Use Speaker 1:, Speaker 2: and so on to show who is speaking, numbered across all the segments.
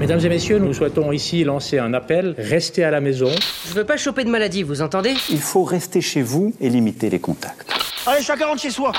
Speaker 1: Mesdames et messieurs, nous souhaitons ici lancer un appel. Restez à la maison.
Speaker 2: Je veux pas choper de maladie, vous entendez?
Speaker 3: Il faut rester chez vous et limiter les contacts.
Speaker 4: Allez, chacun rentre chez soi.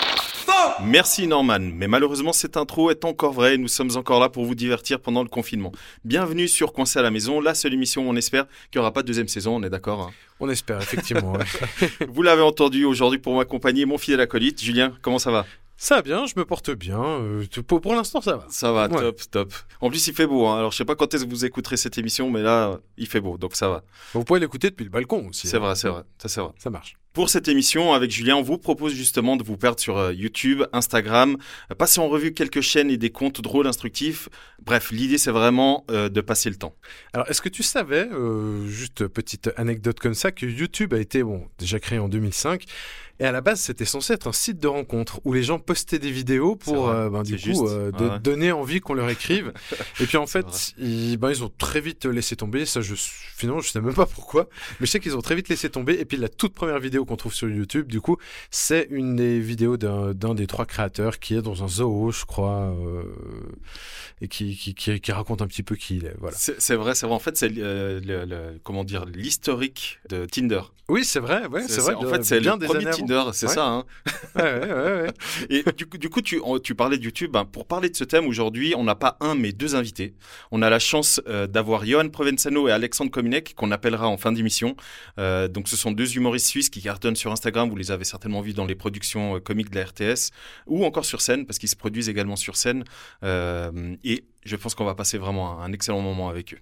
Speaker 5: Merci Norman, mais malheureusement cette intro est encore vraie et nous sommes encore là pour vous divertir pendant le confinement. Bienvenue sur Coincé à la maison, la seule émission où on espère qu'il n'y aura pas de deuxième saison, on est d'accord hein?
Speaker 6: On espère, effectivement. ouais.
Speaker 5: Vous l'avez entendu aujourd'hui pour m'accompagner, mon fidèle acolyte. Julien, comment ça va?
Speaker 6: Ça va bien, je me porte bien. euh, pour pour l'instant, ça va.
Speaker 5: Ça va,
Speaker 6: Ouais.
Speaker 5: top, top. En plus il fait beau, hein. alors je sais pas quand est-ce que vous écouterez cette émission, mais là il fait beau, donc ça va.
Speaker 6: Vous pouvez l'écouter depuis le balcon aussi.
Speaker 5: C'est
Speaker 6: hein.
Speaker 5: vrai, c'est vrai, ça c'est vrai.
Speaker 6: Ça marche.
Speaker 5: Pour cette émission, avec Julien, on vous propose justement de vous perdre sur euh, YouTube, Instagram, euh, passer en revue quelques chaînes et des comptes drôles instructifs. Bref, l'idée c'est vraiment euh, de passer le temps.
Speaker 6: Alors, est-ce que tu savais, euh, juste petite anecdote comme ça, que YouTube a été bon déjà créé en 2005 et à la base c'était censé être un site de rencontre où les gens postaient des vidéos pour euh, ben, du coup
Speaker 5: juste.
Speaker 6: euh, de
Speaker 5: Ouais.
Speaker 6: donner envie qu'on leur écrive. et puis en fait ils, ben, ils ont très vite laissé tomber. Ça je finalement je sais même pas pourquoi, mais je sais qu'ils ont très vite laissé tomber. Et puis la toute première vidéo qu'on trouve sur YouTube du coup c'est une des vidéos d'un des trois créateurs qui est dans un zoo je crois euh, et qui, qui, qui, qui raconte un petit peu qui il est. Voilà.
Speaker 5: C'est vrai, c'est vrai. En fait, c'est euh, le, le- comment dire l'historique de Tinder.
Speaker 6: Oui, c'est vrai, ouais, c'est vrai.
Speaker 5: En
Speaker 6: de-
Speaker 5: fait, c'est le
Speaker 6: des
Speaker 5: premier. Tinder, c'est
Speaker 6: Ouais.
Speaker 5: ça. Hein.
Speaker 6: Ouais, ouais, ouais, ouais.
Speaker 5: Et du coup, du coup tu, tu parlais de YouTube. Ben, pour parler de ce thème aujourd'hui, on n'a pas un, mais deux invités. On a la chance euh, d'avoir Johan Provenzano et Alexandre Kominek, qu'on appellera en fin d'émission. Donc, ce sont deux humoristes suisses qui cartonnent sur Instagram. Vous les avez certainement vus dans les productions euh, comiques de la RTS ou encore sur scène, parce qu'ils se produisent également sur scène. Euh, et je pense qu'on va passer vraiment un, excellent moment avec eux.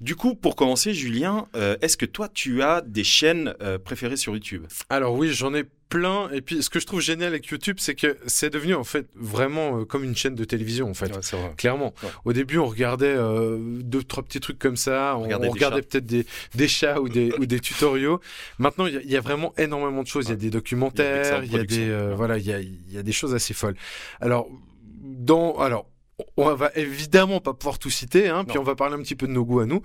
Speaker 5: Du coup, pour commencer, Julien, euh, est-ce que toi, tu as des chaînes euh, préférées sur YouTube?
Speaker 6: Alors oui, j'en ai plein. Et puis, ce que je trouve génial avec YouTube, c'est que c'est devenu en fait vraiment euh, comme une chaîne de télévision en fait.
Speaker 5: vrai.
Speaker 6: Clairement.
Speaker 5: Ouais.
Speaker 6: Au début, on regardait deux, trois petits trucs comme ça. On,
Speaker 5: Regardait
Speaker 6: on peut-être des, des chats ou des, ou des tutoriaux. Maintenant, il y, a- il y a vraiment énormément de choses. Il y a des
Speaker 5: Il y a
Speaker 6: documentaires, il y a, des, voilà, il y a, il y a des choses assez folles. Alors, dans, alors, on va évidemment pas pouvoir tout citer, hein, puis on va parler un petit peu de nos goûts à nous.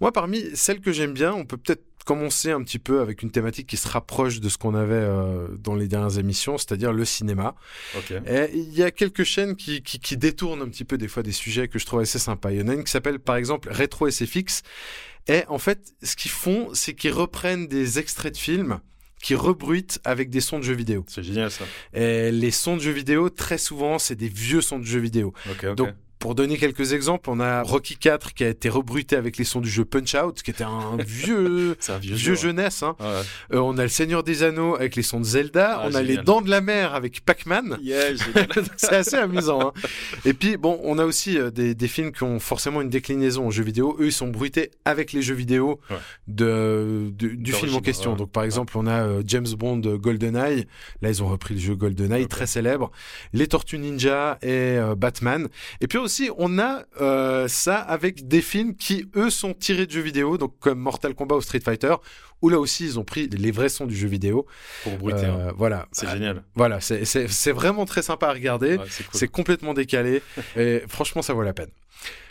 Speaker 6: Moi, parmi celles que j'aime bien, on peut peut-être commencer un petit peu avec une thématique qui se rapproche de ce qu'on avait euh, dans les dernières émissions, c'est-à-dire le cinéma.
Speaker 5: Ok.
Speaker 6: Et il y a quelques chaînes qui, qui, qui détournent un petit peu des fois des sujets que je trouve assez sympas. Il y en a une qui s'appelle par exemple Retro SFX. Et en fait, ce qu'ils font, c'est qu'ils reprennent des extraits de films qui rebruitent avec des sons de jeux vidéo.
Speaker 5: C'est génial ça.
Speaker 6: Et les sons de jeux vidéo, très souvent, c'est des vieux sons de jeux vidéo.
Speaker 5: Ok, ok.
Speaker 6: Donc, pour donner quelques exemples, on a Rocky 4 qui a été rebruité avec les sons du jeu Punch Out, qui était un vieux,
Speaker 5: un
Speaker 6: vieux
Speaker 5: vieux, jeu.
Speaker 6: jeunesse. Hein.
Speaker 5: Ouais.
Speaker 6: Euh, on a le Seigneur des Anneaux avec les sons de Zelda.
Speaker 5: Ah,
Speaker 6: on a
Speaker 5: génial.
Speaker 6: les Dents de la Mer avec Pac-Man.
Speaker 5: Yeah,
Speaker 6: c'est assez amusant. Hein. Et puis, bon, on a aussi euh, des, des films qui ont forcément une déclinaison en jeux vidéo. Eux, ils sont bruités avec les jeux vidéo
Speaker 5: Ouais.
Speaker 6: de, de- du film en question.
Speaker 5: ouais.
Speaker 6: Donc, par exemple, on a euh, James Bond GoldenEye. Là, ils ont repris le jeu GoldenEye, très célèbre. Les Tortues Ninja et euh, Batman. Et puis aussi, on a euh, ça avec des films qui, eux, sont tirés de jeux vidéo, donc comme Mortal Kombat ou Street Fighter, où là aussi, ils ont pris les vrais sons du jeu vidéo.
Speaker 5: Pour bruiter. hein.
Speaker 6: Euh, Voilà.
Speaker 5: C'est
Speaker 6: Euh,
Speaker 5: génial.
Speaker 6: Voilà, c'est- vraiment très sympa à regarder.
Speaker 5: Ouais, c'est cool.
Speaker 6: C'est complètement décalé et franchement, ça vaut la peine.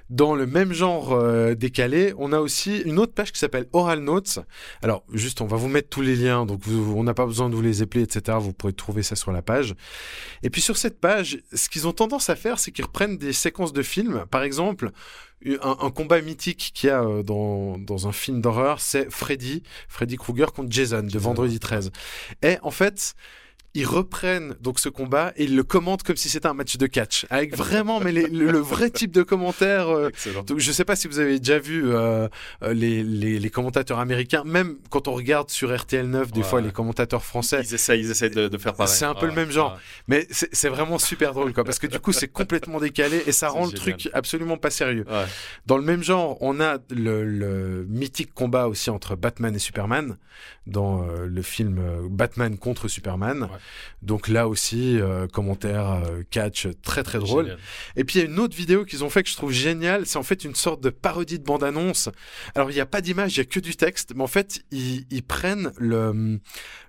Speaker 6: Dans le même genre euh, décalé, on a aussi une autre page qui s'appelle Oral Notes. Alors, juste, on va vous mettre tous les liens, donc vous- on n'a pas besoin de vous les épeler, etc. Vous pourrez trouver ça sur la page. Et puis sur cette page, ce qu'ils ont tendance à faire, c'est qu'ils reprennent des séquences de films. Par exemple, un, un combat mythique qu'il y a euh, dans, dans un film d'horreur, c'est Freddy, Freddy Krueger contre Jason, de Vendredi 13. Et en fait, ils reprennent donc ce combat et ils le commentent comme si c'était un match de catch, avec vraiment mais les- le, le vrai type de commentaire. euh, donc, je sais pas si vous avez déjà vu euh, euh, les, les, les commentateurs américains, même quand on regarde sur RTL 9, des
Speaker 5: Ouais.
Speaker 6: fois les commentateurs français,
Speaker 5: Ils essayent, ils essayent de, de faire pareil.
Speaker 6: C'est un peu
Speaker 5: Ouais,
Speaker 6: le même genre.
Speaker 5: ouais.
Speaker 6: mais c'est vraiment super drôle quoi, parce que du coup c'est complètement décalé et ça rend le
Speaker 5: génial.
Speaker 6: truc absolument pas sérieux. Dans le même genre, on a le, le mythique combat aussi entre Batman et Superman dans euh, le film Batman contre Superman. Donc là aussi, euh, commentaire euh, catch très très drôle.
Speaker 5: Génial.
Speaker 6: Et puis il y a une autre vidéo qu'ils ont fait que je trouve géniale. C'est en fait une sorte de parodie de bande-annonce. Alors il n'y a pas d'image, il y a que du texte, mais en fait ils, ils prennent le,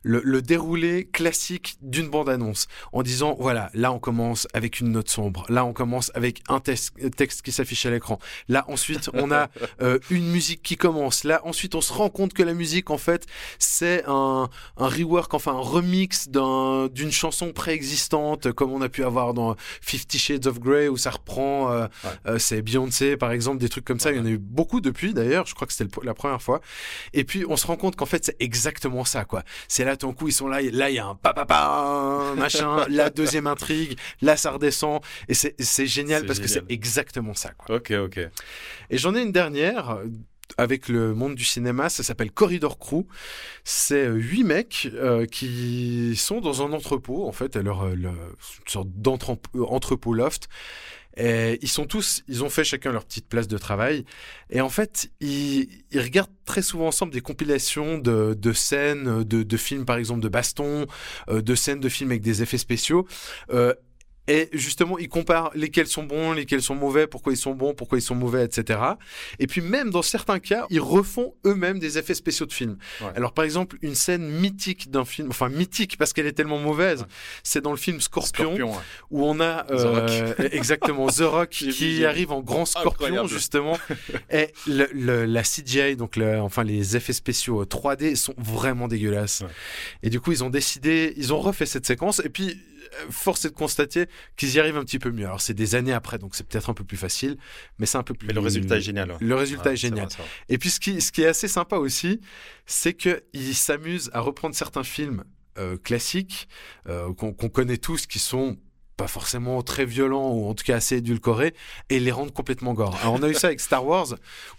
Speaker 6: le, le déroulé classique d'une bande-annonce en disant voilà, là on commence avec une note sombre, là on commence avec un tes- texte qui s'affiche à l'écran, là ensuite on a euh, une musique qui commence, là ensuite on se rend compte que la musique en fait c'est un, un rework, enfin un remix d'un d'un d'une chanson préexistante, comme on a pu avoir dans Fifty Shades of Grey, où ça reprend, euh,
Speaker 5: Ouais.
Speaker 6: euh, c'est Beyoncé par exemple, des trucs comme ça. Il y en a eu beaucoup depuis d'ailleurs. Je crois que c'était la première fois. Et puis on se rend compte qu'en fait c'est exactement ça quoi. C'est là d'un coup ils sont là, et là il y a un papa machin, la deuxième intrigue, là ça redescend et c'est génial parce que c'est exactement ça quoi.
Speaker 5: Ok, ok.
Speaker 6: Et j'en ai une dernière euh, avec le monde du cinéma, ça s'appelle Corridor Crew. C'est euh, huit mecs euh, qui sont dans un entrepôt, en fait, à euh, une sorte d'entrepôt loft. Et ils sont tous, ils ont fait chacun leur petite place de travail. Et en fait, ils, regardent très souvent ensemble des compilations de, scènes, de, films par exemple de baston, de scènes de films avec des effets spéciaux. Et justement, ils comparent lesquels sont bons, lesquels sont mauvais, pourquoi ils sont bons, pourquoi ils sont mauvais, etc. Et puis même dans certains cas, ils refont eux-mêmes des effets spéciaux de films.
Speaker 5: Ouais.
Speaker 6: Alors par exemple, une scène mythique d'un film, enfin mythique parce qu'elle est tellement mauvaise,
Speaker 5: Ouais.
Speaker 6: c'est dans le film Scorpion,
Speaker 5: Scorpion. ouais.
Speaker 6: où on a euh, exactement The Rock qui arrive en grand scorpion
Speaker 5: Incroyable.
Speaker 6: justement. Et le, le- la CGI, donc le- enfin les effets spéciaux euh, 3D sont vraiment dégueulasses. Et du coup, ils ont décidé, ils ont refait cette séquence et puis euh, force est de constater qu'ils y arrivent un petit peu mieux. Alors c'est des années après, donc c'est peut-être un peu plus facile, mais c'est un peu plus.
Speaker 5: Mais le résultat est génial.
Speaker 6: Le résultat
Speaker 5: Ouais,
Speaker 6: est génial.
Speaker 5: vrai.
Speaker 6: Et puis ce qui, ce qui est assez sympa aussi, c'est qu'ils s'amusent à reprendre certains films euh, classiques euh, qu'on qu'on connaît tous, qui sont pas forcément très violents ou en tout cas assez édulcorés, et les rendre complètement gore. Alors on a eu ça avec Star Wars,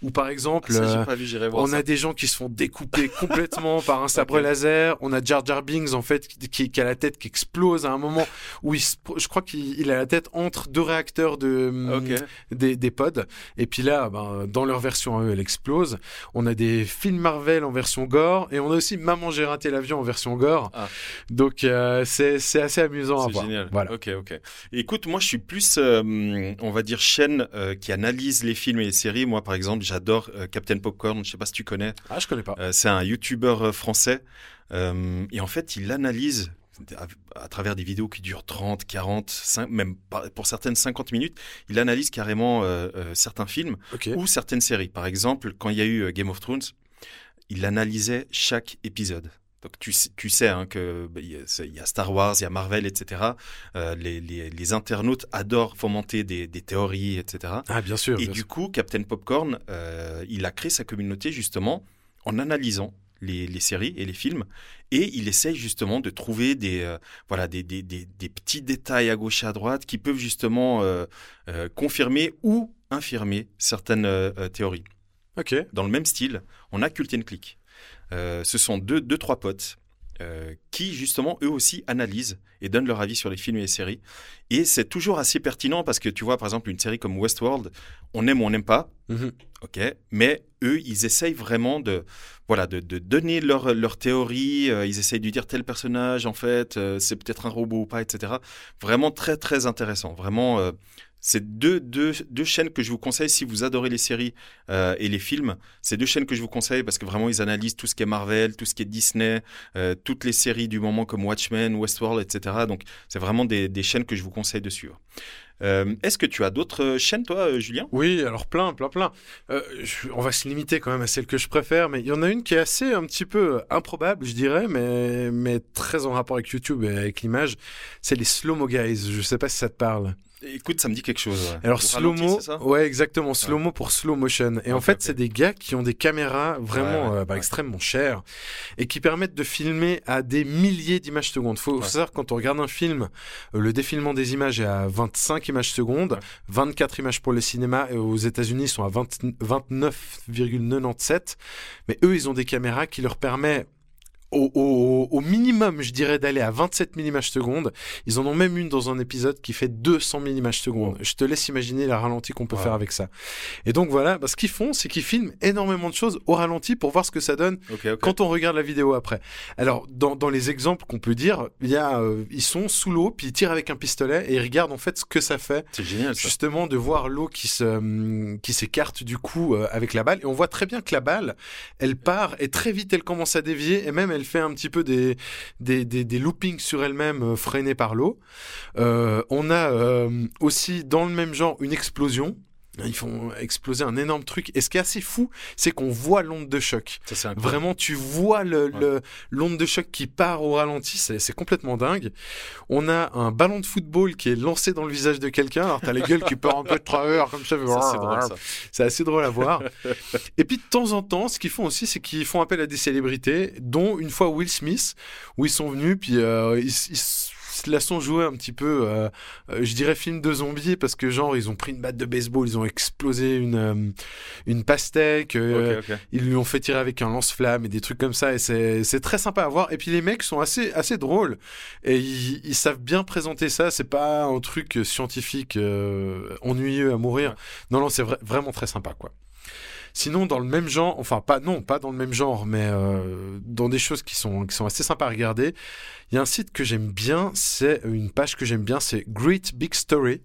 Speaker 6: où par exemple...
Speaker 5: Ah, ça,
Speaker 6: euh,
Speaker 5: pas vu,
Speaker 6: on
Speaker 5: ça.
Speaker 6: a des gens qui se font découper complètement par un sabre laser. On a Jar Jar Binks en fait qui, a la tête qui explose à un moment où il se- je crois qu'il il a la tête entre deux réacteurs de
Speaker 5: Ok.
Speaker 6: des, des pods. Et puis là, ben, dans leur version à eux, elle explose. On a des films Marvel en version gore et on a aussi Maman j'ai raté l'avion en version gore.
Speaker 5: Ah.
Speaker 6: Donc euh, c'est assez amusant à
Speaker 5: C'est
Speaker 6: voir.
Speaker 5: génial.
Speaker 6: Voilà.
Speaker 5: Ok, ok. Écoute, moi, je suis plus, euh, on va dire, chaîne euh, qui analyse les films et les séries. Moi, par exemple, j'adore euh, Captain Popcorn. Je sais pas si tu connais.
Speaker 6: Ah, je connais pas.
Speaker 5: C'est un YouTuber français. Et en fait, il analyse à, à travers des vidéos qui durent 30, 40, 5, même pour certaines 50 minutes. Il analyse carrément certains films ou certaines séries. Par exemple, quand il y a eu Game of Thrones, il analysait chaque épisode. Donc tu, sais- tu sais hein, que bah, il y, a- Star Wars, il y a Marvel, etc. Euh, les, les- les internautes adorent fomenter des, des théories, etc.
Speaker 6: Ah, bien sûr.
Speaker 5: Et
Speaker 6: bien
Speaker 5: du
Speaker 6: sûr.
Speaker 5: coup, Captain Popcorn, euh, il a créé sa communauté justement en analysant les, les séries et les films, et il essaye justement de trouver des, euh, voilà, des, des, des, des petits détails à gauche et à droite qui peuvent justement confirmer ou infirmer certaines théories.
Speaker 6: Ok.
Speaker 5: Dans le même style, on a Cult and Click. Euh, ce sont deux, deux, trois potes euh, qui, justement, eux aussi analysent et donnent leur avis sur les films et les séries. Et c'est toujours assez pertinent parce que tu vois, par exemple, une série comme Westworld, on aime ou on n'aime pas,
Speaker 6: Mhm.
Speaker 5: ok, mais eux, ils essayent vraiment de, voilà, de, de donner leur, leur théorie, euh, ils essayent de dire tel personnage, en fait, c'est peut-être un robot ou pas, etc. Vraiment très, très intéressant. Vraiment, euh, c'est deux, deux, deux chaînes que je vous conseille si vous adorez les séries euh, et les films. C'est deux chaînes que je vous conseille parce que vraiment, ils analysent tout ce qui est Marvel, tout ce qui est Disney, euh, toutes les séries du moment comme Watchmen, Westworld, etc. Donc, c'est vraiment des, des chaînes que je vous conseille de suivre. Euh, Est-ce que tu as d'autres chaînes, toi, Julien?
Speaker 6: Oui, alors plein, plein, plein. On va se limiter quand même à celle que je préfère, mais il y en a une qui est assez un petit peu improbable, je dirais, mais, mais très en rapport avec YouTube et avec l'image. C'est les slow-mo guys. Je sais pas si ça te parle.
Speaker 5: Écoute, ça me dit quelque chose. ouais.
Speaker 6: Alors slow-mo, ouais exactement, slow-mo pour slow motion. Et en fait, c'est des gars qui ont des caméras vraiment
Speaker 5: Ouais,
Speaker 6: euh, bah, extrêmement chères et qui permettent de filmer à des milliers d'images secondes. Faut, faut savoir quand on regarde un film, euh, le défilement des images est à 25 images secondes,
Speaker 5: Ouais.
Speaker 6: 24 images pour le cinéma et aux États-Unis ils sont à 20 29,97. Mais eux, ils ont des caméras qui leur permettent au, au- au minimum, je dirais, d'aller à 27 000 images secondes. Ils en ont même une dans un épisode qui fait 200 000 images secondes. Je te laisse imaginer la ralenti qu'on peut faire avec ça. Et donc voilà, bah, ce qu'ils font, c'est qu'ils filment énormément de choses au ralenti pour voir ce que ça donne quand on regarde la vidéo après. Alors, dans, dans les exemples qu'on peut dire, il y a, euh, ils sont sous l'eau, puis ils tirent avec un pistolet et ils regardent en fait ce que ça fait
Speaker 5: C'est génial, ça.
Speaker 6: justement de voir l'eau qui se hum, qui s'écarte du coup euh, avec la balle et on voit très bien que la balle elle part et très vite elle commence à dévier et même elle fait un petit peu des loopings sur elle-même euh, freinés par l'eau. Euh, on a euh, aussi dans le même genre une explosion Ils font exploser un énorme truc. Et ce qui est assez fou, c'est qu'on voit l'onde de choc.
Speaker 5: Ça.
Speaker 6: Vraiment, tu vois le,
Speaker 5: Ouais.
Speaker 6: le- l'onde de choc qui part au ralenti, c'est complètement dingue. On a un ballon de football qui est lancé dans le visage de quelqu'un, alors t'as les gueules qui part un peu de travers comme ça.
Speaker 5: C'est
Speaker 6: assez drôle à voir. Et puis de temps en temps, ce qu'ils font aussi, c'est qu'ils font appel à des célébrités, dont une fois Will Smith, où ils sont venus, puis euh, ils, ils se la sont joués un petit peu, euh, euh, je dirais film de zombies, parce que genre ils ont pris une batte de baseball, ils ont explosé une, euh, une pastèque, ils lui ont fait tirer avec un lance-flamme et des trucs comme ça, et c'est c'est très sympa à voir. Et puis les mecs sont assez, assez drôles, et ils, ils savent bien présenter ça, c'est pas un truc scientifique ennuyeux à mourir.
Speaker 5: Ouais.
Speaker 6: Non, non, c'est vra- vraiment très sympa, quoi. Sinon, dans le même genre, enfin pas non, pas dans le même genre, mais euh, dans des choses qui sont qui sont assez sympas à regarder. Il y a un site que j'aime bien, c'est une page que j'aime bien, c'est Great Big Story.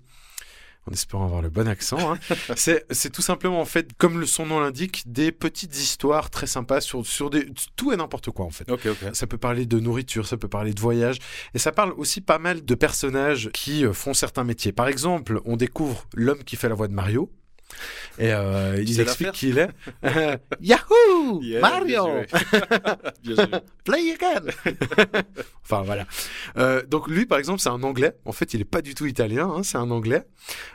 Speaker 6: En espérant avoir le bon accent, hein. c'est tout simplement en fait, comme le son nom l'indique, des petites histoires très sympas sur sur des tout et n'importe quoi en fait.
Speaker 5: Ok, ok.
Speaker 6: Ça peut parler de nourriture, ça peut parler de voyage, et ça parle aussi pas mal de personnages qui euh, font certains métiers. Par exemple, on découvre l'homme qui fait la voix de Mario. Et euh, il explique qui il est. Yahoo
Speaker 5: Yeah,
Speaker 6: Mario
Speaker 5: bien joué.
Speaker 6: Play again Enfin voilà. Euh, donc lui par exemple c'est un anglais. En fait il est pas du tout italien, hein, c'est un anglais.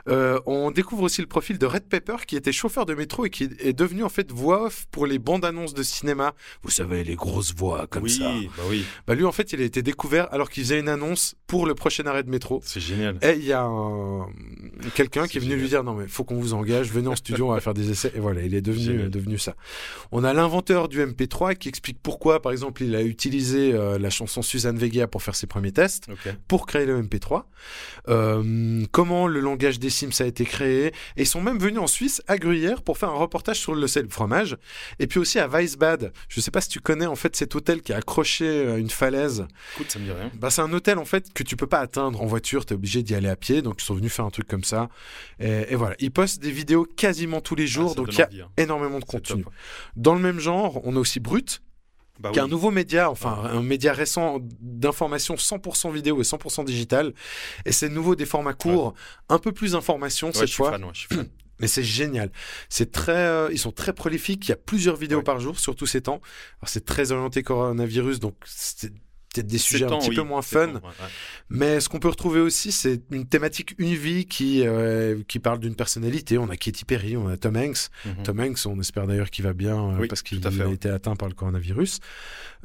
Speaker 6: Euh, on découvre aussi le profil de Red Pepper qui était chauffeur de métro et qui est devenu en fait voix off pour les bandes annonces de cinéma. Vous savez les grosses voix comme
Speaker 5: oui,
Speaker 6: ça.
Speaker 5: bah oui,
Speaker 6: Bah lui en fait il a été découvert alors qu'il faisait une annonce pour le prochain arrêt de métro.
Speaker 5: c'est génial.
Speaker 6: Et il y a un... quelqu'un qui est venu lui dire non mais faut qu'on vous engage, venez en studio, on va faire des essais et voilà, il est devenu euh, devenu ça. On a l'inventeur du MP3 qui explique pourquoi par exemple il a utilisé euh, la chanson Suzanne Vega pour faire ses premiers tests pour créer le MP3. Euh, comment le langage des Sims a été créé et ils sont même venus en Suisse à Gruyère pour faire un reportage sur le sel fromage et puis aussi à Weisbad. Je sais pas si tu connais en fait cet hôtel qui est accroché à une falaise.
Speaker 5: Écoute, ça me dit rien.
Speaker 6: Bah, c'est un hôtel en fait que tu peux pas atteindre en voiture, tu es obligé d'y aller à pied, donc ils sont venus faire un truc comme ça. Et, et voilà, ils postent des vidéos quasiment tous les jours,
Speaker 5: Ah, ça
Speaker 6: donc il y a
Speaker 5: envie, hein.
Speaker 6: énormément de contenu. Dans le même genre, on a aussi Brut,
Speaker 5: Bah
Speaker 6: qui est un
Speaker 5: oui.
Speaker 6: nouveau média, enfin un média récent d'information 100% vidéo et 100% digital. Et c'est nouveau des formats courts, un peu plus d'informations
Speaker 5: Ouais,
Speaker 6: cette fois.
Speaker 5: fan, fan.
Speaker 6: Mais c'est génial. C'est très, euh, ils sont très prolifiques. Il y a plusieurs vidéos par jour, surtout ces temps. C'est très orienté coronavirus, donc c'est peut-être des sujets un petit peu moins fun.
Speaker 5: temps, ouais, ouais.
Speaker 6: Mais ce qu'on peut retrouver aussi, c'est une thématique une vie qui euh, qui parle d'une personnalité. On a Katy Perry, on a Tom Hanks.
Speaker 5: Mhm.
Speaker 6: Tom Hanks, on espère d'ailleurs qu'il va bien euh,
Speaker 5: Oui,
Speaker 6: parce qu'il a été atteint par le coronavirus.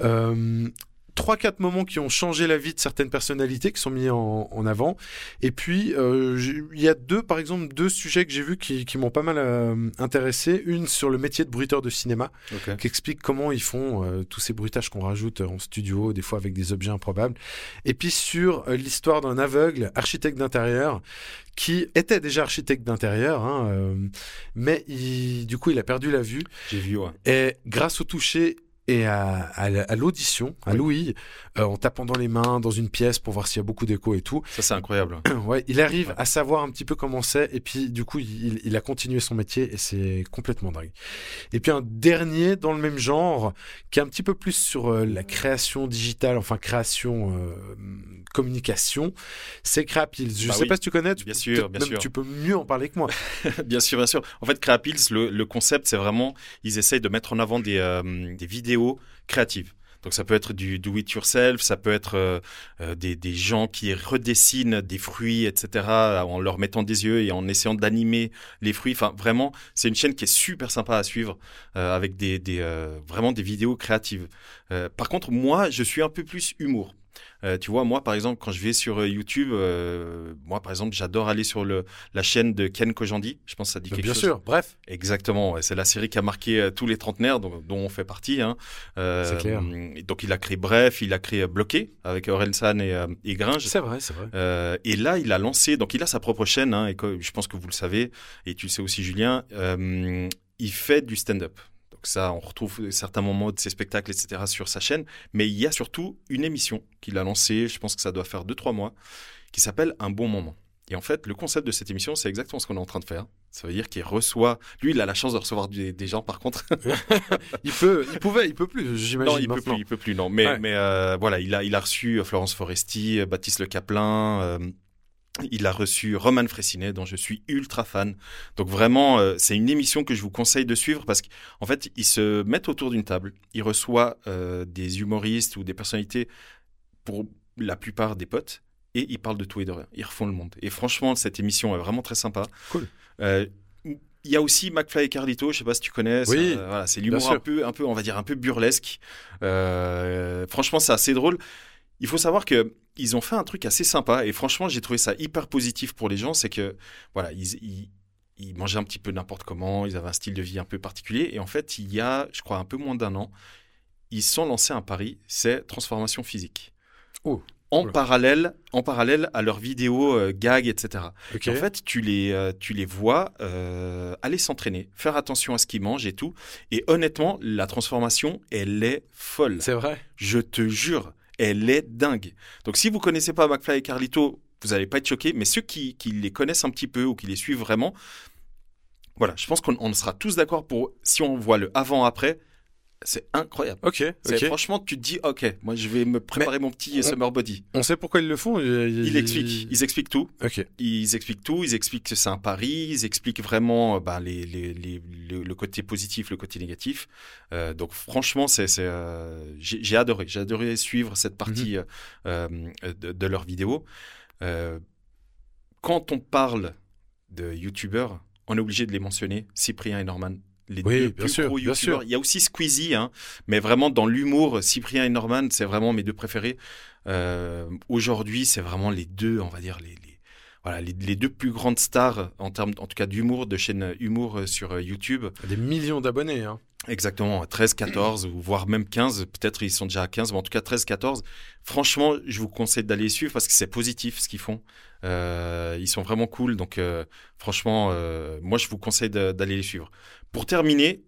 Speaker 6: Euh, Trois, quatre moments qui ont changé la vie de certaines personnalités qui sont mis en, en avant. Et puis, euh, il y a deux, par exemple, deux sujets que j'ai vus qui, qui m'ont pas mal euh, intéressé. Une sur le métier de bruiteur de cinéma qui explique comment ils font euh, tous ces bruitages qu'on rajoute en studio, des fois avec des objets improbables. Et puis sur l'histoire d'un aveugle, architecte d'intérieur, qui était déjà architecte d'intérieur, hein, euh, mais il- du coup il a perdu la vue.
Speaker 5: J'ai vu, ouais.
Speaker 6: Et grâce au toucher et à, à la- à l'audition, à
Speaker 5: Oui.
Speaker 6: l'ouïe, euh, en tapant dans les mains, dans une pièce pour voir s'il y a beaucoup d'écho et tout,
Speaker 5: Ça, c'est incroyable.
Speaker 6: ouais, il arrive
Speaker 5: Ouais.
Speaker 6: à savoir un petit peu comment c'est, et puis du coup, il, il a continué son métier, et c'est complètement dingue. Et puis un dernier dans le même genre, qui est un petit peu plus sur euh, la création digitale, enfin création, euh, communication, c'est Crapils. Je
Speaker 5: Bah
Speaker 6: sais
Speaker 5: oui.
Speaker 6: pas si tu connais, tu,
Speaker 5: Bien
Speaker 6: peux-
Speaker 5: sûr, bien
Speaker 6: même
Speaker 5: sûr.
Speaker 6: tu peux mieux en parler que moi.
Speaker 5: bien sûr, bien sûr. En fait, Créapils, le, le concept, c'est vraiment, ils essayent de mettre en avant des, des vidéos créatives. Donc ça peut être du do it yourself, ça peut être euh, euh, des, des gens qui redessinent des fruits, etc. en leur mettant des yeux et en essayant d'animer les fruits. Enfin, vraiment, c'est une chaîne qui est super sympa à suivre euh, avec des, des vraiment des vidéos créatives. Par contre, moi, je suis un peu plus humour. Euh, tu vois, moi, par exemple, quand je vais sur euh, YouTube, euh, moi, par exemple, j'adore aller sur le, la chaîne de Ken Kojandi. Je pense que ça dit quelque
Speaker 6: Bien
Speaker 5: chose.
Speaker 6: sûr, bref.
Speaker 5: Exactement, ouais, c'est la série qui a marqué euh, tous les trentenaires, dont, dont on fait partie. Hein.
Speaker 6: C'est clair.
Speaker 5: Donc il a créé Bref, il a créé Bloqué avec Orelsan et, et Gringe.
Speaker 6: C'est vrai, c'est vrai.
Speaker 5: Et là, il a lancé, donc il a sa propre chaîne, hein, et que- je pense que vous le savez, et tu le sais aussi, Julien, il fait du stand-up. Donc ça, on retrouve certains moments de ses spectacles, etc. sur sa chaîne, mais il y a surtout une émission qu'il a lancée, je pense que ça doit faire 2-3 mois, qui s'appelle Un bon moment. Et en fait, le concept de cette émission, c'est exactement ce qu'on est en train de faire. Ça veut dire qu'il reçoit, lui, il a la chance de recevoir des, des gens, par contre.
Speaker 6: Il peut, il pouvait, il peut plus, j'imagine.
Speaker 5: non, il peut
Speaker 6: maintenant.
Speaker 5: plus, il peut plus, non. Mais,
Speaker 6: Ouais.
Speaker 5: mais euh, voilà, il a, il a reçu euh, Florence Foresti, euh, Baptiste Le Caplin, euh, Il a reçu Roman Fressinet, dont je suis ultra fan. Donc vraiment, euh, c'est une émission que je vous conseille de suivre parce qu'en fait, ils se mettent autour d'une table. Ils reçoivent euh, des humoristes ou des personnalités pour la plupart des potes et ils parlent de tout et de rien. Ils refont le monde. Et franchement, cette émission est vraiment très sympa.
Speaker 6: Cool.
Speaker 5: Euh, il y a aussi McFly et Carlito, je sais pas si tu connais.
Speaker 6: Oui,
Speaker 5: voilà, c'est l'humour un peu, un peu, on va dire un peu burlesque. Euh, franchement, c'est assez drôle. Il faut savoir que ils ont fait un truc assez sympa et franchement, j'ai trouvé ça hyper positif pour les gens. C'est que voilà, ils, ils, ils mangeaient un petit peu n'importe comment, ils avaient un style de vie un peu particulier et en fait, il y a, je crois, un peu moins d'un an, ils sont lancés un pari, c'est transformation physique.
Speaker 6: Oh.
Speaker 5: En
Speaker 6: Oula.
Speaker 5: parallèle, en parallèle à leurs vidéos euh, gag, etc. Et En fait, tu les, euh, tu les vois euh, aller s'entraîner, faire attention à ce qu'ils mangent et tout. Et honnêtement, la transformation, elle est folle.
Speaker 6: C'est vrai.
Speaker 5: Je te jure, elle est dingue. Donc, si vous connaissez pas McFly et Carlito, vous n'allez pas être choqué. Mais ceux qui, qui les connaissent un petit peu ou qui les suivent vraiment, voilà, je pense qu'on on sera tous d'accord pour si on voit le avant-après, c'est incroyable.
Speaker 6: Ok.
Speaker 5: Franchement, tu te dis, ok, moi je vais me préparer mon petit
Speaker 6: on-
Speaker 5: summer body.
Speaker 6: On sait pourquoi ils le font. Ils,
Speaker 5: Ils expliquent, ils expliquent tout.
Speaker 6: Ok.
Speaker 5: Ils expliquent tout, ils expliquent que c'est un pari, ils expliquent vraiment euh, ben, les, les, les- le, côté positif, le côté négatif. Euh, donc franchement, c'est, euh, j'ai, adoré, j'ai adoré suivre cette partie euh, euh, de, de leurs vidéos. Euh, quand on parle de youtubeurs, on est obligé de les mentionner, Cyprien et Norman. Les
Speaker 6: Oui,
Speaker 5: deux
Speaker 6: bien
Speaker 5: plus
Speaker 6: sûr,
Speaker 5: gros youtubeurs. Il y a aussi Squeezie, hein, mais vraiment dans l'humour, Cyprien et Norman, c'est vraiment mes deux préférés. Euh, aujourd'hui, c'est vraiment les deux, on va dire, les, les- voilà, les, les deux plus grandes stars en termes, en tout cas, d'humour, de chaîne humour euh, sur euh, YouTube.
Speaker 6: Des millions d'abonnés. Hein.
Speaker 5: Exactement, 13, 14, ou voire même 15. Peut-être ils sont déjà à 15, mais en tout cas 13, 14. Franchement, je vous conseille d'aller suivre parce que c'est positif ce qu'ils font. Euh, ils sont vraiment cool. Donc, euh, franchement, euh, moi, je vous conseille d'aller les suivre. Pour terminer,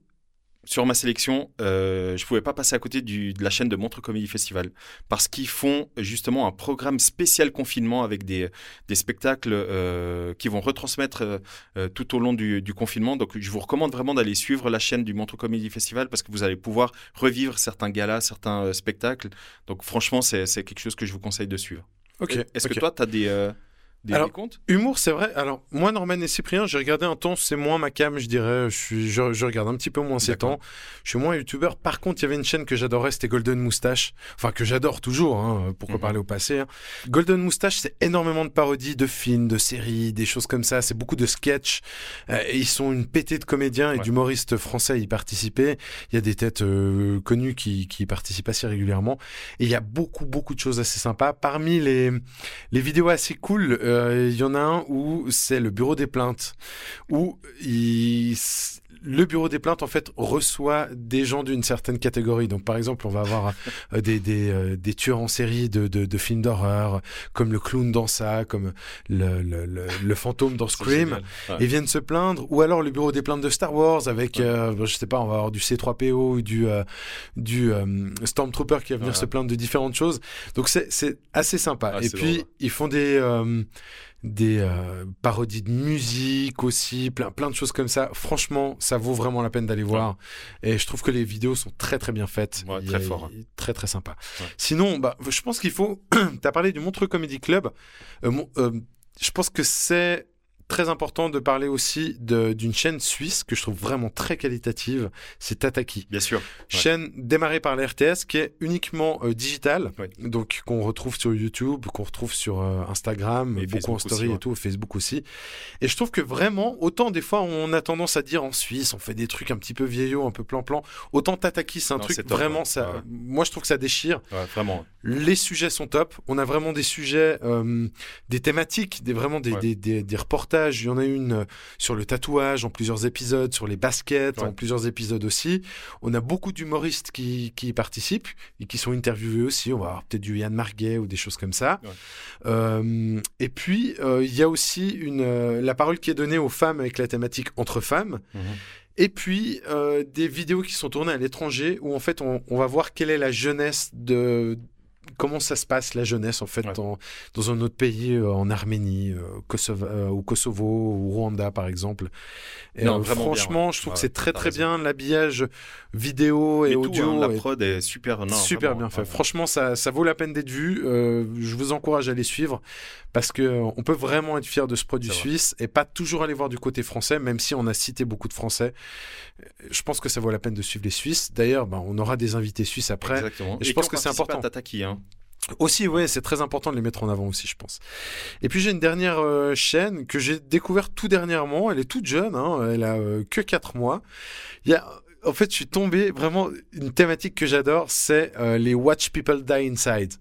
Speaker 5: sur ma sélection, euh, je pouvais pas passer à côté du, de la chaîne de Montre Comédie Festival parce qu'ils font justement un programme spécial confinement avec des, des spectacles euh, qui vont retransmettre euh, euh, tout au long du, du confinement. Donc, je vous recommande vraiment d'aller suivre la chaîne du Montre Comédie Festival parce que vous allez pouvoir revivre certains galas, certains spectacles. Donc, franchement, c'est quelque chose que je vous conseille de suivre.
Speaker 6: Ok.
Speaker 5: Est-ce que toi, tu as des, des,
Speaker 6: Alors,
Speaker 5: des comptes
Speaker 6: Humour, c'est vrai. Alors, moi, Norman et Cyprien, j'ai regardé un temps, c'est moins ma cam, je dirais. Je, suis, je, je regarde un petit peu moins ces temps. Je suis moins youtubeur. Par contre, il y avait une chaîne que j'adorais, c'était Golden Moustache. Enfin, que j'adore toujours, hein, pourquoi
Speaker 5: Mhm.
Speaker 6: parler au passé. hein. Golden Moustache, c'est énormément de parodies, de films, de séries, des choses comme ça. C'est beaucoup de sketchs. Euh, et ils sont une pétée de comédiens et
Speaker 5: Ouais.
Speaker 6: d'humoristes français à y participer. Il y a des têtes euh, connues qui, qui y participent assez régulièrement. Et il y a beaucoup, beaucoup de choses assez sympas. Parmi les, les vidéos assez cool, il y en a un où c'est le bureau des plaintes, où le bureau des plaintes en fait reçoit des gens d'une certaine catégorie. Donc par exemple, on va avoir euh, des, des, euh, des tueurs en série de, de, de films d'horreur, comme le clown dans ça, comme le, le, le, le fantôme dans Scream.
Speaker 5: Ouais.
Speaker 6: et viennent se plaindre, ou alors le bureau des plaintes de Star Wars avec, euh, je sais pas, on va avoir du C3PO ou du, euh, du euh, Stormtrooper qui va venir
Speaker 5: Ouais.
Speaker 6: se plaindre de différentes choses. Donc c'est assez sympa.
Speaker 5: Ah,
Speaker 6: et puis
Speaker 5: drôle.
Speaker 6: ils font des euh, des euh, parodies de musique aussi, plein plein de choses comme ça. Franchement, ça vaut vraiment la peine d'aller voir. Et je trouve que les vidéos sont très très bien faites.
Speaker 5: Ouais, très
Speaker 6: a-
Speaker 5: fort,
Speaker 6: il- Très très sympa.
Speaker 5: Ouais.
Speaker 6: Sinon, bah, je pense qu'il faut. T'as parlé du Montreux Comedy Club. Euh, mon- euh, je pense que c'est très important de parler aussi d'une chaîne suisse que je trouve vraiment très qualitative. C'est Tataki.
Speaker 5: Bien sûr.
Speaker 6: Chaîne démarrée par la RTS qui est uniquement euh, digitale,
Speaker 5: Ouais.
Speaker 6: donc qu'on retrouve sur YouTube, qu'on retrouve sur euh, Instagram,
Speaker 5: Et
Speaker 6: beaucoup
Speaker 5: Facebook
Speaker 6: en story
Speaker 5: aussi, ouais.
Speaker 6: et tout, Facebook aussi. Et je trouve que vraiment, autant des fois on a tendance à dire en Suisse, on fait des trucs un petit peu vieillots, un peu plan-plan, autant Tataki c'est un
Speaker 5: Non,
Speaker 6: truc
Speaker 5: top,
Speaker 6: vraiment, ça, moi je trouve que ça déchire.
Speaker 5: Vraiment.
Speaker 6: Les sujets sont top. On a vraiment des sujets, euh, des thématiques, des vraiment des, des, des reportages. Il y en a une euh, sur le tatouage en plusieurs épisodes, sur les baskets
Speaker 5: Ouais.
Speaker 6: en plusieurs épisodes aussi. On a beaucoup d'humoristes qui, qui y participent et qui sont interviewés aussi. On va avoir peut-être du Yann Marguet ou des choses comme ça.
Speaker 5: Ouais.
Speaker 6: Euh, et puis euh, il y a aussi une la parole qui est donnée aux femmes avec la thématique entre femmes.
Speaker 5: Mhm.
Speaker 6: Et puis euh, des vidéos qui sont tournées à l'étranger où en fait on, on va voir quelle est la jeunesse de comment ça se passe la jeunesse en fait
Speaker 5: Ouais.
Speaker 6: dans, dans un autre pays, euh, en Arménie, euh, Kosovo, euh, ou Kosovo, ou Rwanda par exemple. Et,
Speaker 5: Non, vraiment bien,
Speaker 6: franchement,
Speaker 5: ouais.
Speaker 6: je trouve
Speaker 5: Ouais,
Speaker 6: que c'est très très bien l'habillage vidéo et
Speaker 5: Mais tout,
Speaker 6: audio.
Speaker 5: hein, la prod est super, non,
Speaker 6: super
Speaker 5: vraiment,
Speaker 6: bien fait. Franchement, ça, ça vaut la peine d'être vu. Je vous encourage à les suivre parce que on peut vraiment être fier de ce produit
Speaker 5: vrai.
Speaker 6: suisse et pas toujours aller voir du côté français, même si on a cité beaucoup de Français. Je pense que ça vaut la peine de suivre les Suisses. D'ailleurs, ben, on aura des invités suisses après.
Speaker 5: Exactement.
Speaker 6: Et je pense que c'est important.
Speaker 5: à Tataki, hein.
Speaker 6: Aussi, ouais, c'est très important de les mettre en avant aussi, je pense. Et puis j'ai une dernière euh, chaîne que j'ai découverte tout dernièrement. Elle est toute jeune, hein, elle a euh, que 4 mois. Il y a, en fait, je suis tombé vraiment une thématique que j'adore, c'est euh, les Watch People Die Inside.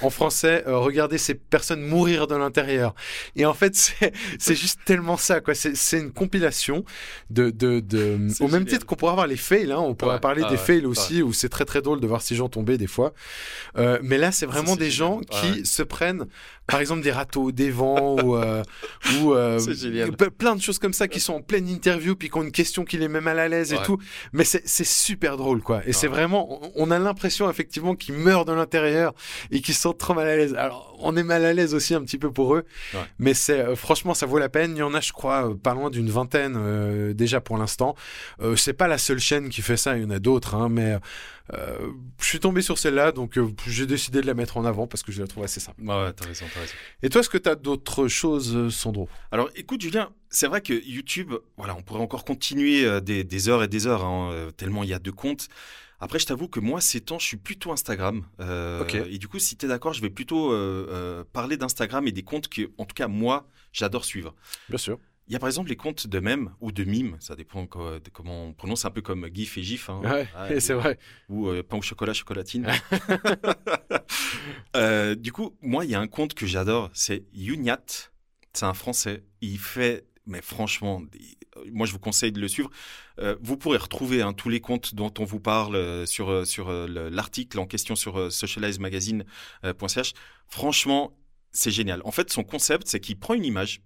Speaker 6: En français, euh, regarder ces personnes mourir de l'intérieur. Et en fait, c'est juste tellement ça, quoi. C'est une compilation de, de, de au même
Speaker 5: génial.
Speaker 6: titre qu'on pourrait avoir les fails, hein. On pourrait
Speaker 5: Ouais,
Speaker 6: parler
Speaker 5: ah
Speaker 6: des
Speaker 5: ouais,
Speaker 6: fails
Speaker 5: ouais.
Speaker 6: aussi, où c'est très très drôle de voir ces gens tomber des fois. Euh, mais là, c'est vraiment des gens qui se prennent, par exemple, des râteaux, des vents ou, euh, ou plein de choses comme ça qui sont en pleine interview puis qui ont une question qui les met mal à l'aise et tout. Mais c'est c'est super drôle, quoi. Et c'est
Speaker 5: Ouais.
Speaker 6: vraiment, on- on a l'impression effectivement qu'ils meurent de l'intérieur et qu'ils sont trop mal à l'aise. Alors, on est mal à l'aise aussi un petit peu pour eux,
Speaker 5: Ouais.
Speaker 6: mais c'est euh, franchement, ça vaut la peine. Il y en a, je crois, euh, pas loin d'une vingtaine euh, déjà pour l'instant. Euh, c'est pas la seule chaîne qui fait ça, il y en a d'autres, hein, mais euh, je suis tombé sur celle-là, donc j'ai décidé de la mettre en avant parce que je la trouve assez sympa.
Speaker 5: Ouais, t'as raison, t'as raison.
Speaker 6: Et toi, est-ce que tu as d'autres choses, Sandro?
Speaker 5: Alors, écoute, Julien, c'est vrai que YouTube, voilà, on pourrait encore continuer des, des heures et des heures, hein, tellement il y a de comptes. Après, je t'avoue que moi, ces temps, je suis plutôt Instagram. Euh. Et du coup, si tu es d'accord, je vais plutôt euh, euh, parler d'Instagram et des comptes que, en tout cas, moi, j'adore suivre.
Speaker 6: Bien sûr.
Speaker 5: Il y a par exemple les comptes de mèmes ou de mimes, ça dépend de comment on prononce, un peu comme GIF et GIF. hein.
Speaker 6: Ouais,
Speaker 5: Ouais,
Speaker 6: c'est vrai.
Speaker 5: ou euh, pain au chocolat, chocolatine. Euh, du coup, moi, il y a un compte que j'adore, c'est Younyat. C'est un Français. Il fait, mais franchement, moi, je vous conseille de le suivre. Euh, vous pourrez retrouver hein, tous les comptes dont on vous parle euh, sur, euh, sur euh, le- l'article en question sur euh, socializemagazine.ch. Franchement, c'est génial. En fait, son concept, c'est qu'il prend une image,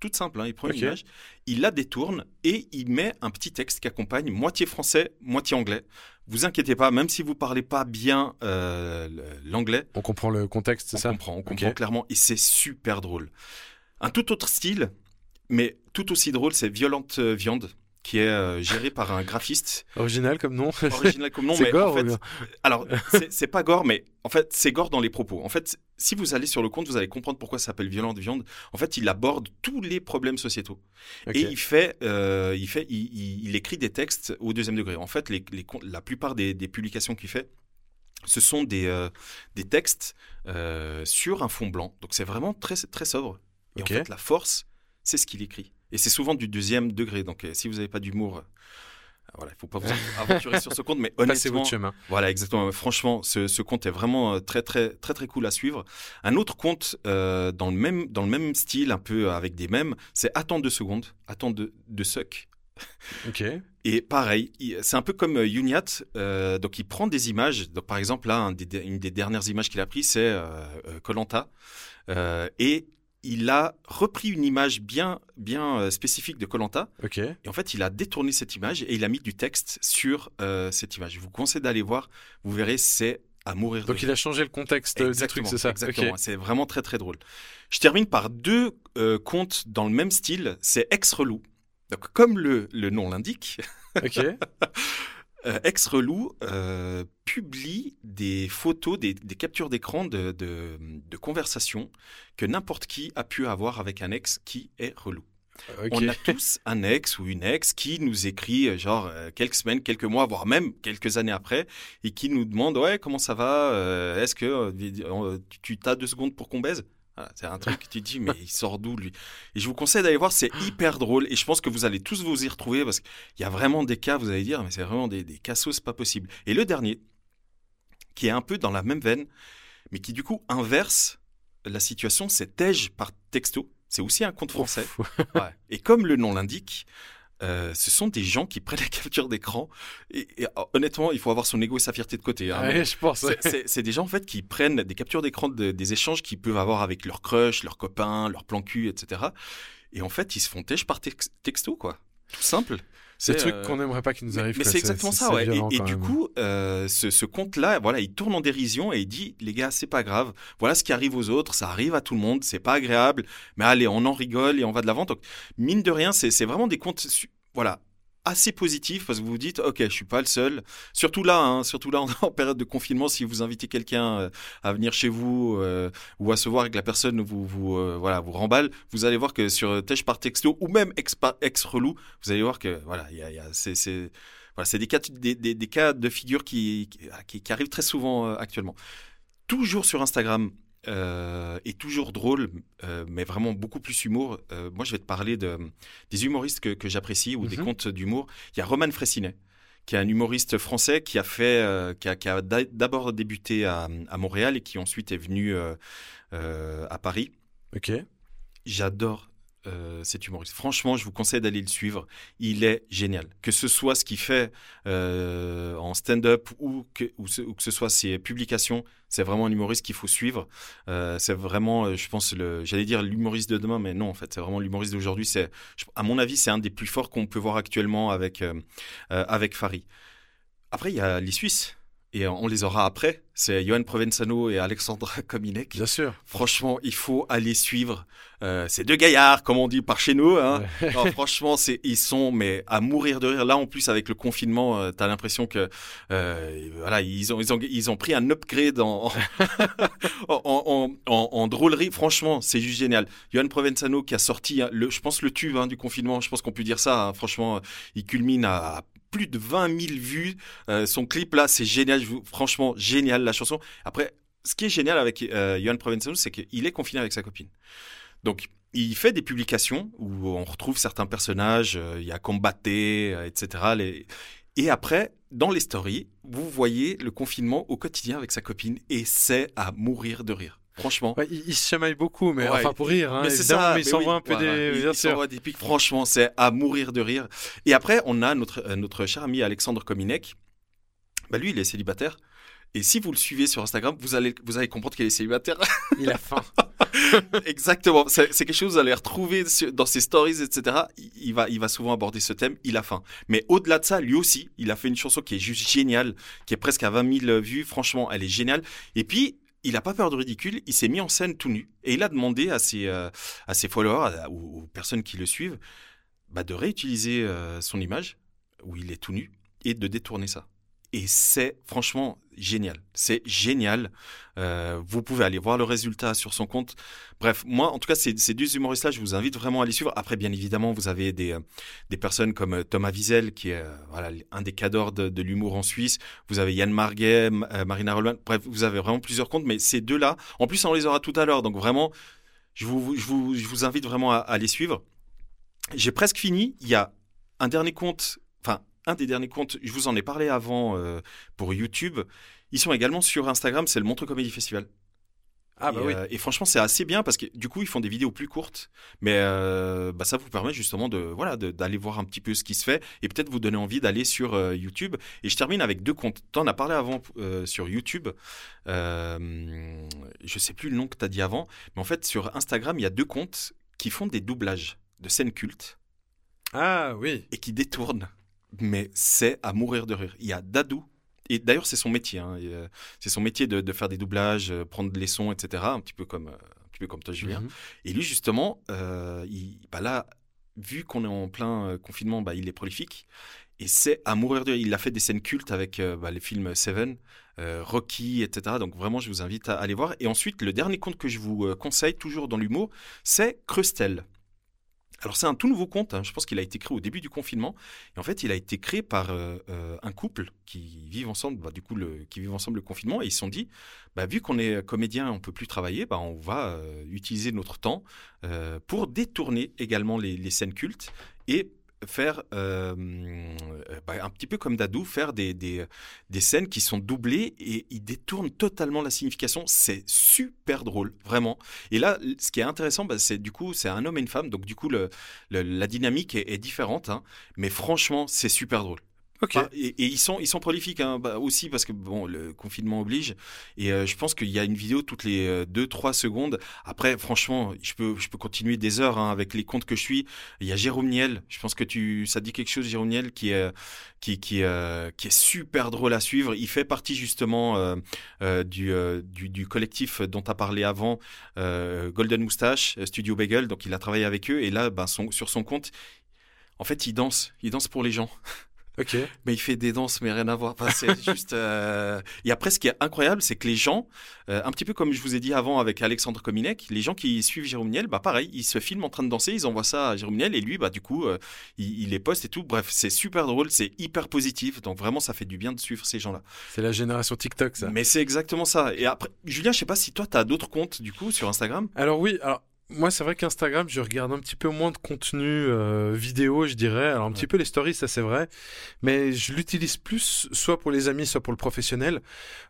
Speaker 5: toute simple, hein, il prend une image, il la détourne et il met un petit texte qui accompagne, moitié français, moitié anglais. Vous inquiétez pas, même si vous parlez pas bien euh, l'anglais,
Speaker 6: On comprend le contexte, c'est
Speaker 5: on
Speaker 6: ça?
Speaker 5: comprend, on comprend clairement et c'est super drôle. Un tout autre style, mais tout aussi drôle, c'est Violente Viande, qui est euh, géré par un graphiste
Speaker 6: Original comme nom.
Speaker 5: original comme nom,
Speaker 6: C'est
Speaker 5: mais
Speaker 6: gore
Speaker 5: en fait, alors c'est pas gore, mais en fait c'est gore dans les propos. En fait, si vous allez sur le compte, vous allez comprendre pourquoi ça s'appelle Violente Viande. En fait, il aborde tous les problèmes sociétaux. Et il fait, euh, il fait, il, il- il écrit des textes au deuxième degré. En fait, les, les con- la plupart des, des publications qu'il fait, ce sont des, euh, des textes sur un fond blanc. Donc c'est vraiment très, très sobre. Et en fait, la force, c'est ce qu'il écrit. Et c'est souvent du deuxième degré. Donc euh, si vous n'avez pas d'humour, euh, voilà, il faut pas vous aventurer sur ce compte. Mais honnêtement,
Speaker 6: votre chemin.
Speaker 5: voilà, exactement. Franchement, ce, ce compte est vraiment euh, très, très, très, très cool à suivre. Un autre compte euh, dans, le même, dans le même style, un peu avec des mèmes, c'est Attends deux secondes. Attends de, de suck.
Speaker 6: Ok.
Speaker 5: Et pareil, il- c'est un peu comme euh, donc, il prend des images. Donc, par exemple, là, un des- une des dernières images qu'il a pris, c'est Colanta. et il a repris une image bien, bien euh, spécifique de Colanta. Et en fait, il a détourné cette image et il a mis du texte sur euh, cette image. Je vous conseille d'aller voir. Vous verrez, c'est à mourir de
Speaker 6: Donc il a changé le contexte du truc, c'est ça
Speaker 5: Exactement. C'est vraiment très très drôle. Je termine par deux euh, contes dans le même style. C'est Ex-Relou. Donc, comme le, le nom l'indique,
Speaker 6: Ok.
Speaker 5: euh, Ex-Relou euh, publie des photos, des, des captures d'écran de, de, de conversations que n'importe qui a pu avoir avec un ex qui est relou.
Speaker 6: Ok.
Speaker 5: On a tous un ex ou une ex qui nous écrit euh, genre euh, quelques semaines, quelques mois, voire même quelques années après, et qui nous demande ouais comment ça va, euh, est-ce que euh, euh, tu t'as deux secondes pour qu'on baise? Voilà, C'est un truc que tu dis mais il sort d'où lui? Et je vous conseille d'aller voir, c'est hyper drôle et je pense que vous allez tous vous y retrouver parce qu'il y a vraiment des cas, vous allez dire mais c'est vraiment des, des cassos pas possible. Et le dernier, qui est un peu dans la même veine, mais qui du coup inverse la situation, c'est Tej par texto. C'est aussi un compte français. Ouais. Et comme le nom l'indique, euh, ce sont des gens qui prennent la capture d'écran. Et, et, oh, honnêtement, il faut avoir son ego et sa fierté de côté. hein.
Speaker 6: Ouais, je pense.
Speaker 5: C'est- des gens en fait qui prennent des captures d'écran de- des échanges qu'ils peuvent avoir avec leurs crush, leurs copains, leurs plans cul, etc. Et en fait, ils se font têche par tex- texto, quoi. Tout simple.
Speaker 6: Truc
Speaker 5: euh,
Speaker 6: qu'on n'aimerait pas qu'il nous arrive.
Speaker 5: mais c'est exactement ça, ouais.
Speaker 6: violent
Speaker 5: Et, du
Speaker 6: même.
Speaker 5: coup, euh, ce, ce compte-là, voilà, il tourne en dérision et il dit, les gars, c'est pas grave. Voilà ce qui arrive aux autres, ça arrive à tout le monde, c'est pas agréable, mais allez, on en rigole et on va de l'avant. Donc, mine de rien, c'est c'est vraiment des comptes, voilà, assez positifs parce que vous vous dites, ok, je suis pas le seul. Surtout là, hein, surtout là, en, période de confinement, si vous invitez quelqu'un euh, à venir chez vous euh, ou à se voir avec la personne vous vous euh, voilà vous remballe, vous allez voir que sur Tèche par texto ou même ex, relou, vous allez voir que voilà, il y a, y a- c'est des cas des, cas de figure qui qui, arrivent très souvent actuellement. Toujours sur Instagram. Euh, et toujours drôle, euh, mais vraiment beaucoup plus humour. Euh, moi, je vais te parler de, des humoristes que, que j'apprécie ou des
Speaker 6: Mhm.
Speaker 5: comptes d'humour. Il y a Roman Fressinet, qui est un humoriste français qui a fait, euh, qui a, qui a d'a- d'abord débuté à, à Montréal et qui ensuite est venu à Paris.
Speaker 6: Ok.
Speaker 5: J'adore euh, cet humoriste. Franchement, je vous conseille d'aller le suivre. Il est génial. Que ce soit ce qu'il fait euh, en stand-up ou que, ou, ce, que ce soit ses publications, c'est vraiment un humoriste qu'il faut suivre. Euh, c'est vraiment, euh, je pense, le, j'allais dire l'humoriste de demain, mais non, en fait, c'est vraiment l'humoriste d'aujourd'hui. C'est, à mon avis, c'est un des plus forts qu'on peut voir actuellement avec, avec Farid. Après, il y a les Suisses. Et on les aura après. C'est Johan Provenzano et Alexandra Kominek.
Speaker 6: Bien sûr.
Speaker 5: Franchement, il faut aller suivre euh, ces deux gaillards, comme on dit par chez nous. Hein.
Speaker 6: Ouais.
Speaker 5: Franchement, c'est ils sont mais à mourir de rire. Là, en plus, avec le confinement, euh, t'as l'impression que euh, voilà, ils ont ils ont ils ont pris un upgrade en en, en, en, en drôlerie. Franchement, c'est juste génial. Johan Provenzano qui a sorti hein, le, je pense le tube hein, du confinement. Je pense qu'on peut dire ça. hein. Franchement, il culmine à plus de 20 000 vues. Euh, son clip là, c'est génial. Franchement, génial la chanson. Après, ce qui est génial avec euh, Johan Provenzano, c'est qu'il est confiné avec sa copine. Donc, il fait des publications où on retrouve certains personnages, euh, il y a Combatté, euh, etc. Les- Et après, dans les stories, vous voyez le confinement au quotidien avec sa copine et c'est à mourir de rire. Franchement.
Speaker 6: Ouais, il, il se chamaille beaucoup, mais
Speaker 5: Ouais.
Speaker 6: enfin pour rire, hein,
Speaker 5: mais c'est ça,
Speaker 6: mais il s'envoie
Speaker 5: oui,
Speaker 6: un peu
Speaker 5: voilà.
Speaker 6: des.
Speaker 5: Il- il s'envoie des pics. Franchement, c'est à mourir de rire. Et après, on a notre, euh, notre cher ami Alexandre Kominek. Bah, lui, il est célibataire. Et si vous le suivez sur Instagram, vous allez, vous allez comprendre qu'il est célibataire.
Speaker 6: Il a faim.
Speaker 5: Exactement. C'est c'est quelque chose que vous allez retrouver dans ses stories, etc. Il- Il va, il va souvent aborder ce thème. Il a faim. Mais au-delà de ça, lui aussi, il a fait une chanson qui est juste géniale, qui est presque à 20 000 vues. Franchement, elle est géniale. Et puis, il n'a pas peur de ridicule. Il s'est mis en scène tout nu. Et il a demandé à ses, euh, followers à- aux personnes qui le suivent bah, de réutiliser euh, son image où il est tout nu et de détourner ça. Et c'est franchement génial. C'est génial. Euh, vous pouvez aller voir le résultat sur son compte. Bref, moi, en tout cas, ces, ces deux humoristes-là, je vous invite vraiment à les suivre. Après, bien évidemment, vous avez des, euh, des personnes comme euh, Thomas Wiesel, qui est voilà, un des cadors de, l'humour en Suisse. Vous avez Yann Marguet, Marina Rollman. Bref, vous avez vraiment plusieurs comptes, mais ces deux-là, en plus, on les aura tout à l'heure. Donc vraiment, je vous, je vous, je vous invite vraiment à, à les suivre. J'ai presque fini. Il y a un dernier compte, enfin, un des derniers comptes, je vous en ai parlé avant euh, pour YouTube. Ils sont également sur Instagram, c'est le Montreux Comedy Festival.
Speaker 6: Ah bah
Speaker 5: et,
Speaker 6: oui.
Speaker 5: euh, et franchement, c'est assez bien parce que du coup, ils font des vidéos plus courtes, mais euh, bah, ça vous permet justement de voilà d'aller voir un petit peu ce qui se fait et peut-être vous donner envie d'aller sur euh, YouTube. Et je termine avec deux comptes. T'en as parlé avant sur YouTube. Je sais plus le nom que t'as dit avant, mais en fait sur Instagram, il y a deux comptes qui font des doublages de scènes cultes
Speaker 6: Ah oui.
Speaker 5: et qui détournent. Mais c'est à mourir de rire. Il y a Dadou. Et d'ailleurs, c'est son métier. hein. Euh, C'est son métier de, de faire des doublages, euh, prendre les sons, etc. Un petit peu comme, euh, un petit peu comme toi, Julien.
Speaker 6: Mhm.
Speaker 5: Et lui, justement, euh, il, bah là, vu qu'on est en plein confinement, bah, il est prolifique. Et c'est à mourir de rire. Il a fait des scènes cultes avec euh, bah, les films Seven, euh, Rocky, etc. Donc vraiment, je vous invite à aller voir. Et ensuite, le dernier compte que je vous conseille, toujours dans l'humour, c'est Crustel. Alors c'est un tout nouveau compte, hein. je pense qu'il a été créé au début du confinement, et en fait il a été créé par euh, euh, un couple qui vivent ensemble, bah, du coup le, qui vivent ensemble le confinement, et ils se sont dit, bah, vu qu'on est comédien, on peut plus travailler, bah, on va euh, utiliser notre temps pour détourner également les, les scènes cultes et faire euh, bah, un petit peu comme Dadou, faire des, des, des scènes qui sont doublées et ils détournent totalement la signification. C'est super drôle, vraiment. Et là, ce qui est intéressant, bah, c'est du coup, c'est un homme et une femme, donc du coup, le, la dynamique est, est différente, hein. mais franchement, c'est super drôle. Enfin, et, ils sont ils sont prolifiques hein, bah, aussi parce que bon le confinement oblige et euh, je pense qu'il y a une vidéo toutes les 2-3 secondes. Après franchement je peux je peux continuer des heures hein, avec les comptes que je suis. Il y a Jérôme Niel. Je pense que tu ça dit quelque chose Jérôme Niel qui est qui qui euh, qui est super drôle à suivre. Il fait partie justement euh, euh, du, euh, du du collectif dont tu as parlé avant euh, Golden Moustache Studio Bagel. Donc il a travaillé avec eux et là ben, sur son compte en fait, il danse. Il danse pour les gens.
Speaker 6: Ok.
Speaker 5: Mais il fait des danses, mais rien à voir. Enfin, c'est juste. euh, Et après, ce qui est incroyable, c'est que les gens, euh, un petit peu comme je vous ai dit avant avec Alexandre Kominek, les gens qui suivent Jérôme Niel, bah pareil, ils se filment en train de danser, ils envoient ça à Jérôme Niel et lui, bah du coup, euh, il, il les poste et tout. Bref, c'est super drôle, c'est hyper positif. Donc vraiment, ça fait du bien de suivre ces gens-là.
Speaker 6: C'est la génération TikTok, ça.
Speaker 5: Mais c'est exactement ça. Et après, Julien, je sais pas si toi, tu as d'autres comptes du coup sur Instagram?
Speaker 6: Alors oui, alors moi c'est vrai qu'Instagram, je regarde un petit peu moins de contenu euh, vidéo, je dirais. Alors un petit peu les stories, ça c'est vrai, mais je l'utilise plus soit pour les amis, soit pour le professionnel.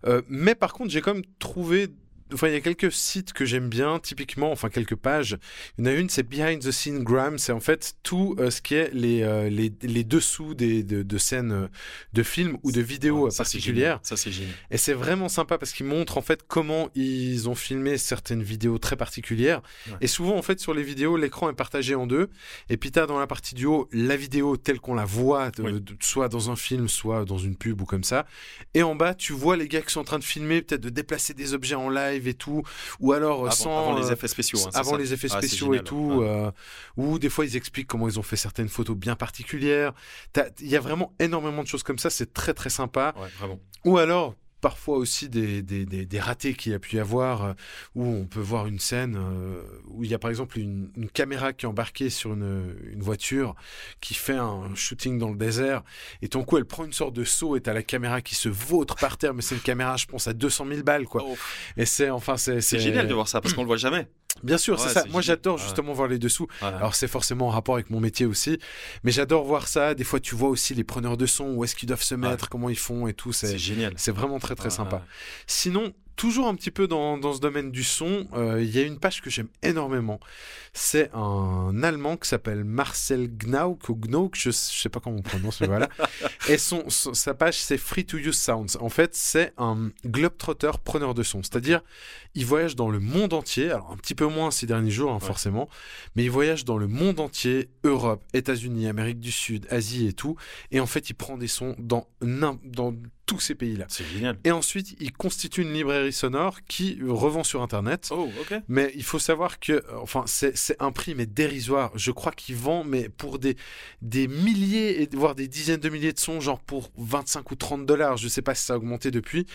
Speaker 6: Euh, mais par contre, j'ai quand même trouvé Enfin, il y a quelques sites que j'aime bien, typiquement, enfin quelques pages. Il y en a une, c'est Behind the Scene Gram. C'est en fait tout euh, ce qui est les, euh, les, les dessous des, de, de scènes euh, de films ou de vidéos
Speaker 5: Ouais, ça, c'est
Speaker 6: particulières.
Speaker 5: Ça, c'est génial.
Speaker 6: Et c'est vraiment sympa parce qu'ils montrent en fait comment ils ont filmé certaines vidéos très particulières.
Speaker 5: Ouais.
Speaker 6: Et souvent en fait sur les vidéos, l'écran est partagé en deux. Et puis t'as dans la partie du haut la vidéo telle qu'on la voit, de-
Speaker 5: Oui.
Speaker 6: de- soit dans un film, soit dans une pub ou comme ça. Et en bas, tu vois les gars qui sont en train de filmer, peut-être de déplacer des objets en live et tout, ou alors
Speaker 5: Avant,
Speaker 6: sans
Speaker 5: avant les
Speaker 6: euh,
Speaker 5: effets spéciaux. hein,
Speaker 6: avant
Speaker 5: ça.
Speaker 6: les effets
Speaker 5: Ah,
Speaker 6: spéciaux et tout,
Speaker 5: ouais.
Speaker 6: euh, ou des fois ils expliquent comment ils ont fait certaines photos bien particulières. Il y a vraiment énormément de choses comme ça, c'est très très sympa.
Speaker 5: Ouais.
Speaker 6: Ou alors, parfois aussi des, des, des, des ratés qu'il y a pu y avoir, euh, où on peut voir une scène euh, où il y a par exemple une, une caméra qui est embarquée sur une, une voiture qui fait un shooting dans le désert, et ton coup elle prend une sorte de saut et t'as la caméra qui se vautre par terre, mais c'est une caméra, je pense, à 200 000 balles, quoi.
Speaker 5: Oh,
Speaker 6: Et c'est, enfin, c'est...
Speaker 5: c'est génial de voir ça parce qu'on le voit jamais.
Speaker 6: Bien sûr,
Speaker 5: Ouais,
Speaker 6: c'est ça. Moi, j'adore
Speaker 5: Ouais.
Speaker 6: justement voir les dessous.
Speaker 5: Ouais.
Speaker 6: Alors c'est forcément en rapport avec mon métier aussi, mais j'adore voir ça. Des fois, tu vois aussi les preneurs de son, où est-ce qu'ils doivent se mettre, comment ils font et tout.
Speaker 5: c'est génial.
Speaker 6: c'est vraiment très très sympa. Sinon, toujours un petit peu dans, dans ce domaine du son, euh, il y a une page que j'aime énormément. C'est un Allemand qui s'appelle Marcel Gnauk ou Gnauk, je, je sais pas comment on prononce, mais voilà. Et son, son- sa page c'est Free to Use Sounds. En fait, c'est un globetrotter preneur de son, c'est-à-dire il voyage dans le monde entier. Alors un petit peu moins ces derniers jours, hein,
Speaker 5: Ouais.
Speaker 6: forcément, mais il voyage dans le monde entier, Europe, États-Unis, Amérique du Sud, Asie et tout. Et en fait, il prend des sons dans dans tous ces pays-là.
Speaker 5: C'est génial.
Speaker 6: Et ensuite, il constitue une librairie sonore qui revend sur Internet.
Speaker 5: Oh, ok.
Speaker 6: Mais il faut savoir que, enfin, c'est un prix mais dérisoire. Je crois qu'il vend, mais pour des des milliers voire des dizaines de milliers de sons, genre pour 25 ou 30 dollars. Je sais pas si ça a augmenté depuis,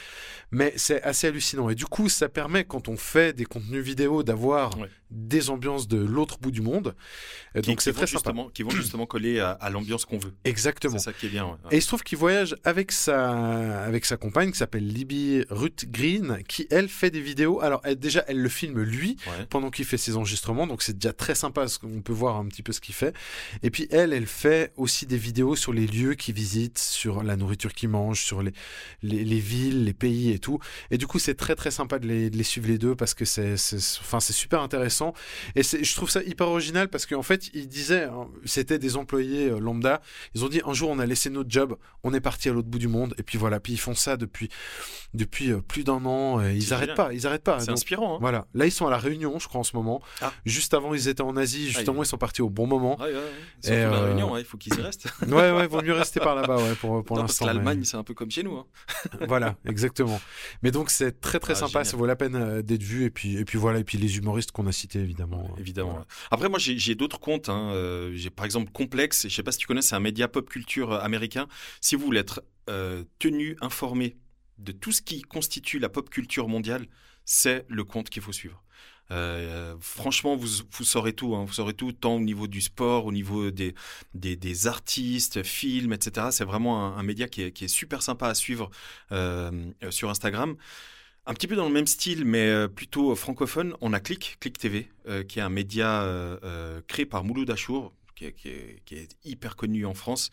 Speaker 6: mais c'est assez hallucinant. Et du coup, ça permet quand on fait des contenus vidéo d'avoir
Speaker 5: Ouais.
Speaker 6: Des ambiances de l'autre bout du monde.
Speaker 5: Qui-
Speaker 6: Donc c'est très sympa.
Speaker 5: Qui vont justement coller à, à l'ambiance qu'on veut.
Speaker 6: Exactement.
Speaker 5: C'est ça qui est bien. ouais.
Speaker 6: Et il se trouve qu'il voyage avec sa, avec sa compagne qui s'appelle Libby Ruth Green, qui elle fait des vidéos. Alors elle, déjà, elle le filme lui
Speaker 5: Ouais.
Speaker 6: pendant qu'il fait ses enregistrements, donc c'est déjà très sympa parce qu'on peut voir un petit peu ce qu'il fait. Et puis elle, elle fait aussi des vidéos sur les lieux qu'il visite, sur la nourriture qu'il mange, sur les, les, les villes, les pays et tout. Et du coup, c'est très très sympa de les, de les suivre les deux parce que c'est, enfin, c'est super intéressant. Et je trouve ça hyper original parce qu'en fait, il disait, hein, c'était des employés euh, lambda. Ils ont dit un jour, on a laissé notre job, on est parti à l'autre bout du monde. Et puis voilà, puis ils font ça depuis depuis euh, plus d'un an. Et ils arrêtent pas, ils arrêtent pas.
Speaker 5: C'est inspirant. Hein.
Speaker 6: voilà, là ils sont à la Réunion, je crois en ce moment.
Speaker 5: Ah.
Speaker 6: Juste avant, ils étaient en Asie. Justement, ils sont partis au bon moment.
Speaker 5: Ouais, ouais. La
Speaker 6: euh,
Speaker 5: Réunion, hein, il faut qu'ils y restent.
Speaker 6: Ouais, ouais, vaut mieux rester par là-bas, ouais, pour pour l'instant. mais-
Speaker 5: l'Allemagne, c'est un peu comme chez nous.
Speaker 6: voilà, exactement. Mais donc c'est très très
Speaker 5: Ah,
Speaker 6: sympa,
Speaker 5: génial.
Speaker 6: ça vaut la peine d'être vu. Et puis et puis voilà, et puis les humoristes qu'on a cités évidemment.
Speaker 5: Évidemment.
Speaker 6: voilà.
Speaker 5: Après, moi, j'ai d'autres comptes. hein. Euh, J'ai par exemple Complexe. Je sais pas si tu connais, c'est un média pop culture euh, américain. Si vous voulez être euh, tenu, informé de tout ce qui constitue la pop culture mondiale, c'est le compte qu'il faut suivre. Euh, franchement, vous, vous saurez tout. hein. Vous saurez tout, tant au niveau du sport, au niveau des, des, des artistes, films, etc. C'est vraiment un, un média qui est, qui est super sympa à suivre euh, sur Instagram. Un petit peu dans le même style, mais euh, plutôt francophone, on a Click, Click TV, euh, qui est un média euh, euh, créé par Mouloud Achour, qui est, qui est- qui est hyper connu en France.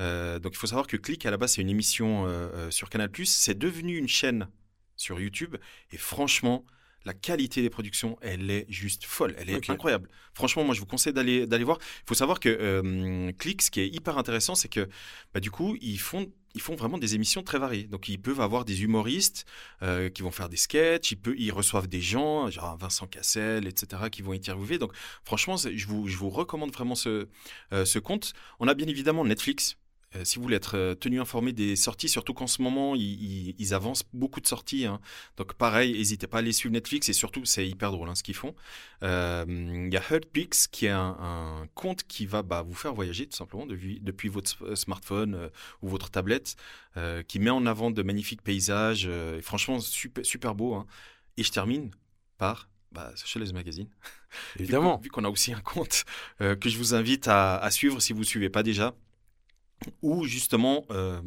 Speaker 5: Euh, donc il faut savoir que Click, à la base, c'est une émission euh, euh, sur Canal+. C'est devenu une chaîne sur YouTube. Et franchement, la qualité des productions, elle est juste folle, elle est incroyable. Franchement, moi, je vous conseille d'aller d'aller voir. Il faut savoir que euh, Click, ce qui est hyper intéressant, c'est que bah, du coup, ils font ils font vraiment des émissions très variées. Donc, ils peuvent avoir des humoristes euh, qui vont faire des sketchs, ils, peut- ils reçoivent des gens, genre Vincent Cassel, etc., qui vont interviewer. Donc, franchement, je vous, je vous recommande vraiment ce, euh, ce compte. On a bien évidemment Netflix. Euh, si vous voulez être euh, tenu informé des sorties, surtout qu'en ce moment, ils, ils- ils avancent beaucoup de sorties. hein. Donc pareil, n'hésitez pas à aller suivre Netflix et surtout, c'est hyper drôle hein, ce qu'ils font. Euh, Il y a Heartpix qui est un, un compte qui va bah, vous faire voyager tout simplement depuis, depuis votre smartphone euh, ou votre tablette, qui met en avant de magnifiques paysages. et franchement, super, super beau. hein. Et je termine par bah, Magazine.
Speaker 6: Évidemment.
Speaker 5: Vu, qu'on a aussi un compte que je vous invite à, à suivre si vous ne suivez pas déjà, où justement euh,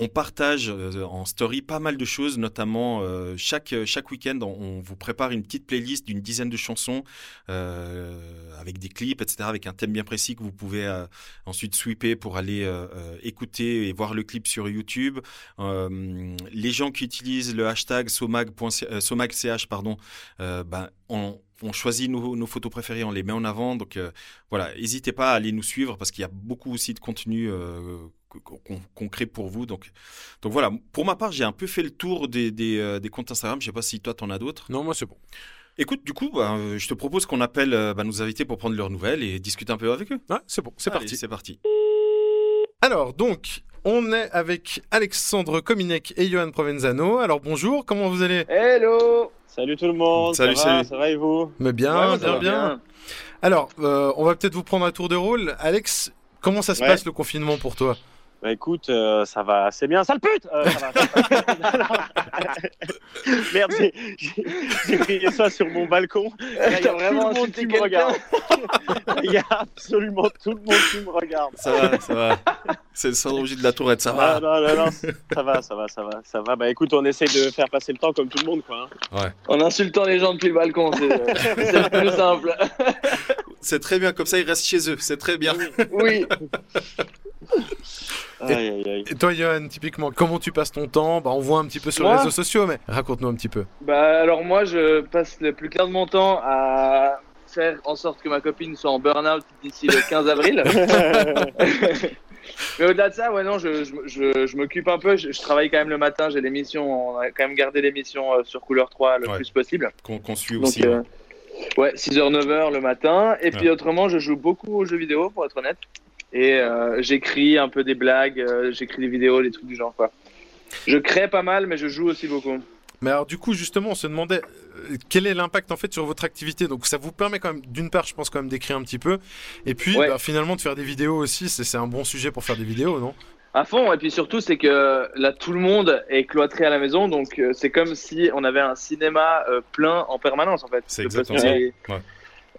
Speaker 5: on partage euh, en story pas mal de choses, notamment euh, chaque, chaque week-end on, vous prépare une petite playlist d'une dizaine de chansons avec des clips, etc., avec un thème bien précis que vous pouvez ensuite sweeper pour aller écouter et voir le clip sur YouTube. Les gens qui utilisent le hashtag somag.ch, pardon, ben, on, on choisit nos, nos photos préférées, on les met en avant. Donc euh, voilà, n'hésitez pas à aller nous suivre parce qu'il y a beaucoup aussi de contenu euh, qu'on crée pour vous. Donc, donc voilà, pour ma part, j'ai un peu fait le tour des, des, euh, des comptes Instagram. Je sais pas si toi, t'en as d'autres.
Speaker 6: Non, moi c'est bon.
Speaker 5: Écoute, du coup, bah, euh, je te propose qu'on appelle bah, nos invités pour prendre leurs nouvelles et discuter un peu avec eux.
Speaker 6: Ouais, c'est bon, c'est parti.
Speaker 5: C'est parti.
Speaker 6: Alors, donc, on est avec Alexandre Kominek et Johan Provenzano. Alors, bonjour, comment vous allez?
Speaker 4: Hello Salut tout le monde
Speaker 5: Salut,
Speaker 4: ça va,
Speaker 5: salut.
Speaker 4: Ça va et vous
Speaker 6: Mais bien,
Speaker 4: Ouais,
Speaker 6: bien,
Speaker 4: va
Speaker 6: bien. Alors, euh, on va peut-être vous prendre un tour de rôle. Alex, comment ça se
Speaker 4: Ouais.
Speaker 6: passe le confinement pour toi?
Speaker 4: Bah écoute, euh, ça va assez bien. Sale pute Euh, ça va, ça va. Merde, j'ai- crié ça sur mon balcon. Il y a
Speaker 2: vraiment
Speaker 4: tout le monde qui me regarde. Il y a absolument tout le monde qui me regarde.
Speaker 5: Ça va, ça va. C'est le syndrome de la tourette, ça
Speaker 4: Ah,
Speaker 5: va.
Speaker 4: non, non, non, ça va, ça va, ça va, ça va. Bah écoute, on essaye de faire passer le temps comme tout le monde, quoi. hein.
Speaker 2: En insultant les gens depuis le balcon, c'est c'est le plus simple.
Speaker 5: C'est très bien, comme ça ils restent chez eux, c'est très bien.
Speaker 2: Oui.
Speaker 4: Aïe, aïe, aïe.
Speaker 6: Et toi, Johan, typiquement, comment tu passes ton temps? Bah, On voit un petit peu sur les réseaux sociaux, mais raconte-nous un petit peu.
Speaker 2: Bah alors moi je passe le plus clair de mon temps à faire en sorte que ma copine soit en burn-out d'ici le 15 avril. Mais au-delà de ça, ouais non, je, je, je, je m'occupe un peu. Je, travaille quand même le matin. J'ai l'émission. On a quand même gardé l'émission euh, sur couleur 3 le
Speaker 5: Ouais.
Speaker 2: plus possible.
Speaker 5: Qu'on qu'on suit
Speaker 2: Donc
Speaker 5: aussi.
Speaker 2: euh, ouais, 6h 9h le matin. Et puis autrement, je joue beaucoup aux jeux vidéo pour être honnête. Et euh, j'écris un peu des blagues. euh, j'écris des vidéos, des trucs du genre quoi. Je crée pas mal, mais je joue aussi beaucoup.
Speaker 6: Mais alors, du coup, justement, on se demandait euh, quel est l'impact en fait sur votre activité? Donc, ça vous permet quand même, d'une part, je pense quand même d'écrire un petit peu, et puis
Speaker 2: Ouais.
Speaker 6: bah, finalement de faire des vidéos aussi. C'est c'est un bon sujet pour faire des vidéos, non?
Speaker 2: À fond, et puis surtout, c'est que là, tout le monde est cloîtré à la maison, donc euh, c'est comme si on avait un cinéma euh, plein en permanence, en fait.
Speaker 5: C'est exactement ça. Ouais.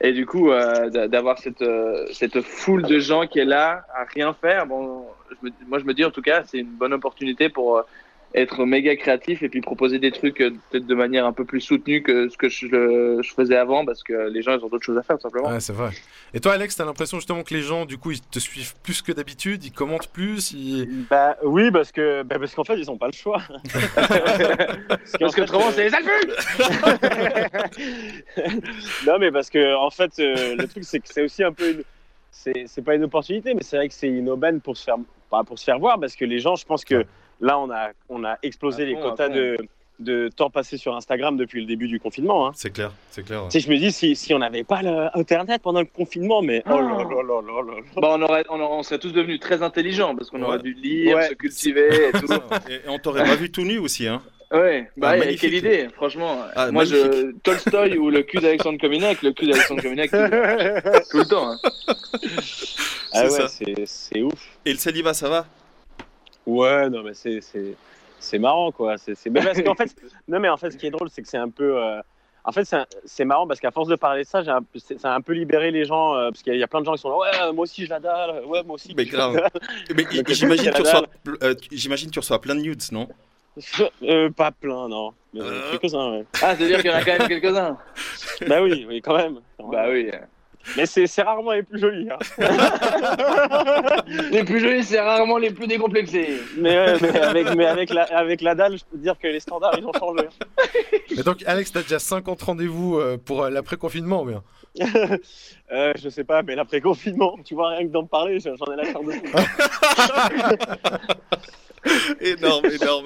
Speaker 2: Et du coup, euh, d'a- d'avoir cette, euh, cette foule de gens qui est là à rien faire, bon, je me- moi je me dis en tout cas, c'est une bonne opportunité pour euh, être méga créatif et puis proposer des trucs euh, peut-être de manière un peu plus soutenue que ce que je, faisais avant, parce que les gens ils ont d'autres choses à faire, tout simplement.
Speaker 6: Ouais, c'est vrai. Et toi, Alex, t'as l'impression justement que les gens, du coup, ils te suivent plus que d'habitude, ils commentent plus, ils...
Speaker 4: Bah oui, parce que bah, parce qu'en fait, ils ont pas le choix. parce
Speaker 2: Parce que autrement, c'est les alpes
Speaker 4: non, mais parce que en fait, euh, le truc c'est que c'est aussi un peu une, c'est c'est pas une opportunité, mais c'est vrai que c'est une aubaine pour se faire, pas pour se faire voir, parce que les gens, je pense que là, on a on a explosé les quotas de de temps passé sur Instagram depuis le début du confinement. Hein.
Speaker 5: C'est clair, c'est clair.
Speaker 4: Sais, je me dis si si on n'avait pas internet pendant le confinement, mais oh là là là là là. là.
Speaker 2: Bah, on, aurait, on, aurait- on serait tous devenus très intelligents parce qu'on
Speaker 5: Ouais.
Speaker 2: aurait dû lire,
Speaker 4: Ouais.
Speaker 2: se cultiver et tout.
Speaker 5: Et, et on t'aurait pas vu tout nu aussi, hein.
Speaker 2: Ouais, bah,
Speaker 5: Ah,
Speaker 2: ouais,
Speaker 5: magnifique.
Speaker 2: quelle idée, franchement.
Speaker 5: Ah,
Speaker 2: Moi, je. Tolstoy ou le cul d'Alexandre Kominek, le cul d'Alexandre Kominek, tout, tout le temps. hein.
Speaker 4: Ah
Speaker 5: C'est
Speaker 4: ouais, c'est ouf.
Speaker 5: Et le célibat, ça va?
Speaker 4: Ouais, non, mais c'est c'est c'est marrant quoi. C'est c'est mais parce qu'en fait, non mais en fait, ce qui est drôle, c'est que c'est un peu. euh, En fait, c'est un- c'est marrant parce qu'à force de parler de ça, j'ai un peu- c'est- ça a un peu libéré les gens euh, parce qu'il y, a- plein de gens qui sont là. Ouais, moi aussi je la dalle. Ouais, moi aussi.
Speaker 5: Mais grave.
Speaker 4: dalle.
Speaker 5: Mais
Speaker 4: Donc,
Speaker 5: j'imagine tu reçois, euh, j'imagine tu reçois plein de nudes, non?
Speaker 4: Euh, pas plein, non. Mais,
Speaker 5: Euh.
Speaker 4: Quelques-uns, ouais.
Speaker 2: Ah, c'est-à-dire qu'il y en a quand même quelques-uns.
Speaker 4: bah oui, oui, quand même.
Speaker 2: Bah oui.
Speaker 4: Mais c'est rarement les plus jolis. hein.
Speaker 2: Les plus jolis, c'est rarement les plus décomplexés.
Speaker 4: mais, ouais, mais avec, mais avec, la, avec la dalle, je peux dire que les standards, ils ont changé.
Speaker 6: Mais donc, Alex, t'as déjà 50 rendez-vous euh, pour euh, l'après-confinement ou bien?
Speaker 4: Euh, je sais pas, mais l'après-confinement, tu vois, rien que d'en parler, j'en ai la chair de fou.
Speaker 5: énorme, énorme.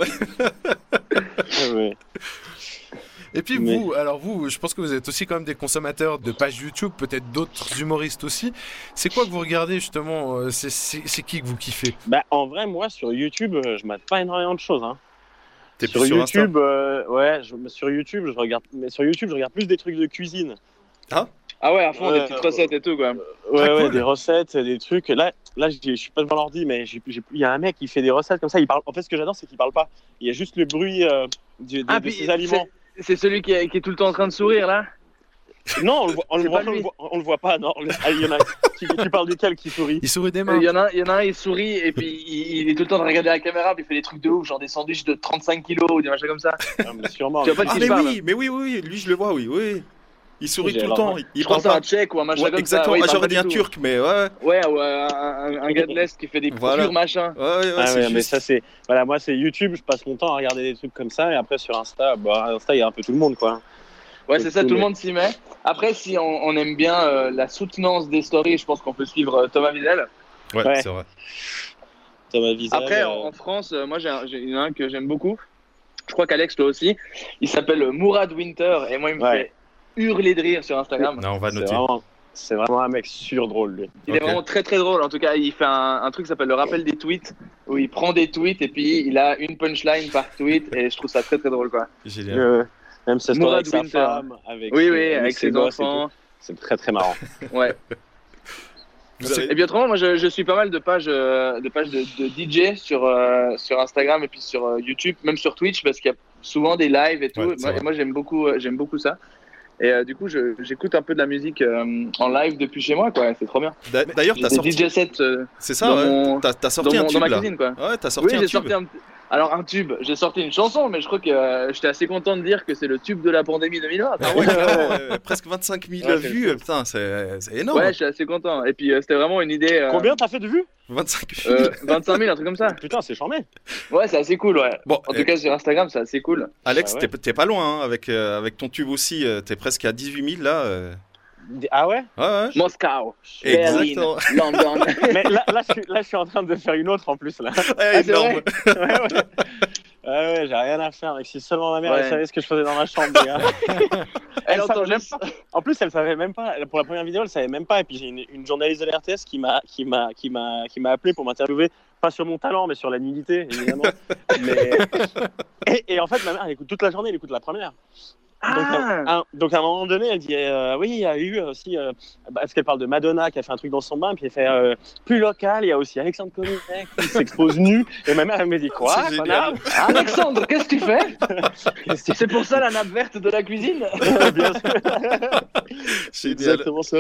Speaker 6: Et puis
Speaker 4: Mais-
Speaker 6: vous, alors vous, je pense que vous êtes aussi quand même des consommateurs de pages YouTube, peut-être d'autres humoristes aussi. C'est quoi que vous regardez justement euh, C'est qui que vous kiffez?
Speaker 4: Bah, en vrai, moi, sur YouTube, euh, je mate pas énormément de choses. Hein.
Speaker 5: T'es
Speaker 4: Sur,
Speaker 5: plus sur
Speaker 4: YouTube, euh, ouais, je, sur YouTube, je regarde, mais sur YouTube, je regarde plus des trucs de cuisine.
Speaker 2: Ah? Ouais, à fond,
Speaker 4: Ouais,
Speaker 2: des petites recettes et tout, quoi.
Speaker 4: Ouais,
Speaker 6: Ah,
Speaker 4: ouais,
Speaker 6: cool.
Speaker 4: des recettes, des trucs. Là, là, je suis pas devant l'ordi, mais j'ai- j'ai- il y a un mec qui fait des recettes comme ça. Il parle. En fait, ce que j'adore, c'est qu'il parle pas. Il y a juste le bruit euh, du- de,
Speaker 2: Ah,
Speaker 4: de ses aliments.
Speaker 2: C'est celui qui est, qui est tout le temps en train de sourire, là
Speaker 4: Non, on le voit, on le voit,
Speaker 2: pas
Speaker 4: on le
Speaker 2: lui.
Speaker 4: voit- on le voit pas. Non, Le- ah, il y en a. tu, tu parles duquel qui sourit
Speaker 6: Il sourit des
Speaker 2: Il
Speaker 6: mains.
Speaker 2: y, en a, un- il y en a un, il sourit, et puis il, il est tout le temps de regarder la caméra, puis il fait des trucs de ouf, genre des sandwichs de 35 kilos ou des machins comme ça.
Speaker 4: Ah, mais Sûrement.
Speaker 2: Tu vois pas de
Speaker 5: Ah,
Speaker 2: qui
Speaker 5: mais
Speaker 2: je parle
Speaker 5: oui, mais oui, oui, oui, lui je le vois, oui, oui. Il sourit tout le temps. Il, il parle pas.
Speaker 2: un tchèque ou un machin
Speaker 5: Ouais,
Speaker 2: comme
Speaker 5: exactement.
Speaker 2: ça. Ouais,
Speaker 5: j'aurais dit un turc, mais ouais.
Speaker 2: Ouais, ou un, un, un gars de l'Est qui fait des
Speaker 5: Voilà.
Speaker 2: purs machins.
Speaker 5: Ouais, ouais, ouais,
Speaker 4: Ah mais ça c'est voilà moi c'est YouTube je passe mon temps à regarder des trucs comme ça et après sur Insta bah Insta il y a un peu tout le monde quoi
Speaker 2: Ouais,
Speaker 4: C'est
Speaker 2: ça, tout le monde s'y met. Après, si on, on aime bien euh, la soutenance des stories, je pense qu'on peut suivre euh, Thomas Wiesel.
Speaker 5: Ouais,
Speaker 4: Ouais.
Speaker 5: c'est vrai.
Speaker 4: Thomas Wiesel,
Speaker 2: Après,
Speaker 4: euh,
Speaker 2: en, en France, euh, moi, j'ai un, que j'aime beaucoup. Je crois qu'Alex, toi aussi. Il s'appelle euh, Mourad Winter, et moi, il me
Speaker 4: Ouais.
Speaker 2: fait hurler de rire sur Instagram.
Speaker 5: Non, on va
Speaker 4: c'est
Speaker 5: noter.
Speaker 4: vraiment c'est vraiment un mec sur drôle lui
Speaker 2: Il est vraiment très très drôle. En tout cas, il fait un, un truc qui s'appelle le rappel des tweets, où il prend des tweets et puis il a une punchline par tweet, et je trouve ça très très drôle, quoi.
Speaker 5: Génial.
Speaker 4: Euh, même sa story
Speaker 2: Mourad
Speaker 4: avec sa
Speaker 2: Winter.
Speaker 4: femme avec
Speaker 2: Oui,
Speaker 4: ses-
Speaker 2: oui, avec ses
Speaker 4: et
Speaker 2: enfants.
Speaker 4: c'est très très marrant
Speaker 2: Ouais.
Speaker 5: Avez-
Speaker 2: Et puis autrement, moi, je, je suis pas mal de pages, euh, de pages de, de DJ sur euh, sur Instagram et puis sur euh, YouTube, même sur Twitch, parce qu'il y a souvent des lives et tout.
Speaker 5: Ouais, c'est
Speaker 2: moi, et moi, j'aime beaucoup, j'aime beaucoup ça. Et euh, du coup, j'écoute un peu de la musique euh, en live depuis chez moi, quoi. C'est trop bien.
Speaker 5: D'a- D'ailleurs, t'as sorti.
Speaker 2: DJ sets euh,
Speaker 5: C'est ça,
Speaker 2: dans,
Speaker 5: ouais.
Speaker 2: mon-
Speaker 5: T'as t'as
Speaker 2: dans,
Speaker 5: sorti un
Speaker 2: mon- dans
Speaker 5: tube
Speaker 2: ma
Speaker 5: là.
Speaker 2: cuisine, quoi.
Speaker 5: Ouais, t'as sorti
Speaker 2: Oui,
Speaker 5: un tube.
Speaker 2: sorti un. Alors un tube. J'ai sorti une chanson, mais je crois que euh, j'étais assez content de dire que c'est le tube de la pandémie 2020.
Speaker 5: Ah ouais, presque 25 000
Speaker 2: Ouais, c'est-
Speaker 5: vues, putain, c'est c'est énorme.
Speaker 2: Ouais, je suis assez content. Et puis euh, c'était vraiment une idée. euh,
Speaker 4: combien t'as fait de vues?
Speaker 5: 25 000.
Speaker 2: euh, 25 000, un truc comme ça.
Speaker 4: putain c'est charmé
Speaker 2: Ouais, c'est assez cool, ouais.
Speaker 5: Bon,
Speaker 2: En tout cas, sur Instagram, c'est assez cool.
Speaker 5: Alex,
Speaker 4: Ah ouais.
Speaker 5: t'es t'es pas loin hein, avec, euh, avec ton tube aussi. euh, T'es presque à 18 000 là.
Speaker 4: Ah ouais?
Speaker 5: Ouais, ouais.
Speaker 2: Moscou, Berlin. London.
Speaker 4: mais là, là, je suis, là je suis en train de faire une autre en plus là
Speaker 5: Ouais,
Speaker 2: Ah,
Speaker 5: énorme.
Speaker 4: ouais ouais Ah ouais, j'ai rien à faire, mec. Si seulement ma mère
Speaker 2: Ouais.
Speaker 4: elle savait ce que je faisais dans ma chambre, les gars.
Speaker 2: Elle
Speaker 4: savait
Speaker 2: entend
Speaker 4: même pas. En plus, elle savait même pas. Pour la première vidéo, elle savait même pas. Et puis j'ai une, une journaliste de l'RTS qui m'a qui m'a qui m'a qui m'a appelé pour m'interviewer, pas sur mon talent, mais sur la nudité, évidemment. mais et, et en fait, ma mère, elle écoute toute la journée, elle écoute la première. Donc,
Speaker 2: Ah.
Speaker 4: à, un- donc à un moment donné, elle dit euh, oui, il y a eu aussi euh, bah, parce qu'elle parle de Madonna qui a fait un truc dans son bain, puis elle fait euh, plus local, il y a aussi Alexandre Cominet qui s'expose nu. Et ma mère, elle me dit quoi connard
Speaker 2: Alexandre, qu'est-ce que tu fais C'est pour ça la nappe verte de la cuisine
Speaker 4: Bien sûr.
Speaker 5: C'est
Speaker 4: exactement ça.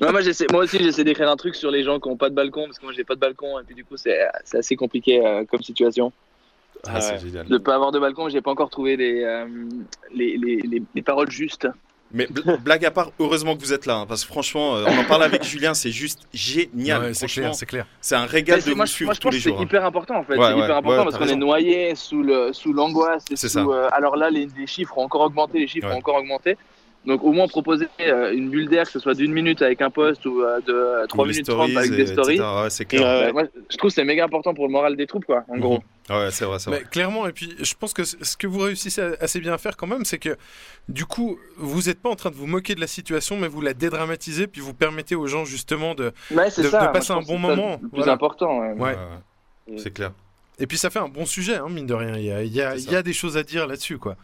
Speaker 2: Ouais, moi, aussi, j'essaie d'écrire un truc sur les gens qui n'ont pas de balcon, parce que moi, j'ai pas de balcon, et puis du coup, c'est c'est assez compliqué euh, comme situation.
Speaker 5: Ah, c'est
Speaker 4: Ouais.
Speaker 5: génial.
Speaker 2: De pas avoir de balcon, j'ai pas encore trouvé les, euh, les, les, les, les paroles justes.
Speaker 5: Mais bl- blague à part, heureusement que vous êtes là, hein, parce que franchement, euh, on en parle avec Julien, c'est juste génial.
Speaker 6: Ouais, c'est clair, c'est clair.
Speaker 5: c'est un régal de
Speaker 2: moi,
Speaker 5: vous
Speaker 2: je-
Speaker 5: suivre
Speaker 2: moi, je
Speaker 5: tous
Speaker 2: pense
Speaker 5: les
Speaker 2: que c'est
Speaker 5: jours. hein.
Speaker 2: hyper important en fait.
Speaker 5: Ouais,
Speaker 2: c'est
Speaker 5: ouais,
Speaker 2: hyper important
Speaker 5: ouais,
Speaker 2: parce qu'on est noyé sous le sous l'angoisse. sous,
Speaker 5: ça.
Speaker 2: euh, alors là, les, les chiffres ont encore augmenté, les chiffres
Speaker 5: Ouais.
Speaker 2: ont encore augmenté. Donc au moins proposer euh, une bulle d'air, que ce soit d'une minute avec un post ou euh, de euh, 3
Speaker 5: Ou les
Speaker 2: minutes 30
Speaker 5: stories,
Speaker 2: avec des stories.
Speaker 5: etc. Ouais, c'est clair.
Speaker 4: Ouais.
Speaker 2: Euh, moi, je trouve que c'est méga important pour le moral des troupes, quoi, en gros.
Speaker 5: Mhm. Ouais, c'est vrai, c'est
Speaker 6: Mais
Speaker 5: vrai.
Speaker 6: clairement, et puis je pense que ce que vous réussissez assez bien à faire quand même, c'est que du coup, vous n'êtes pas en train de vous moquer de la situation, mais vous la dédramatisez, puis vous permettez aux gens justement de.
Speaker 2: Ouais, c'est
Speaker 6: De-
Speaker 2: ça.
Speaker 6: de
Speaker 2: moi,
Speaker 6: passer un bon
Speaker 2: que c'est
Speaker 6: moment,
Speaker 2: Le plus
Speaker 6: voilà.
Speaker 2: important. ouais.
Speaker 6: Ouais.
Speaker 5: Ouais, ouais. C'est clair.
Speaker 6: Et puis ça fait un bon sujet, hein, mine de rien. Il y a, il y a-
Speaker 5: C'est
Speaker 6: il y a des choses à dire là-dessus, quoi.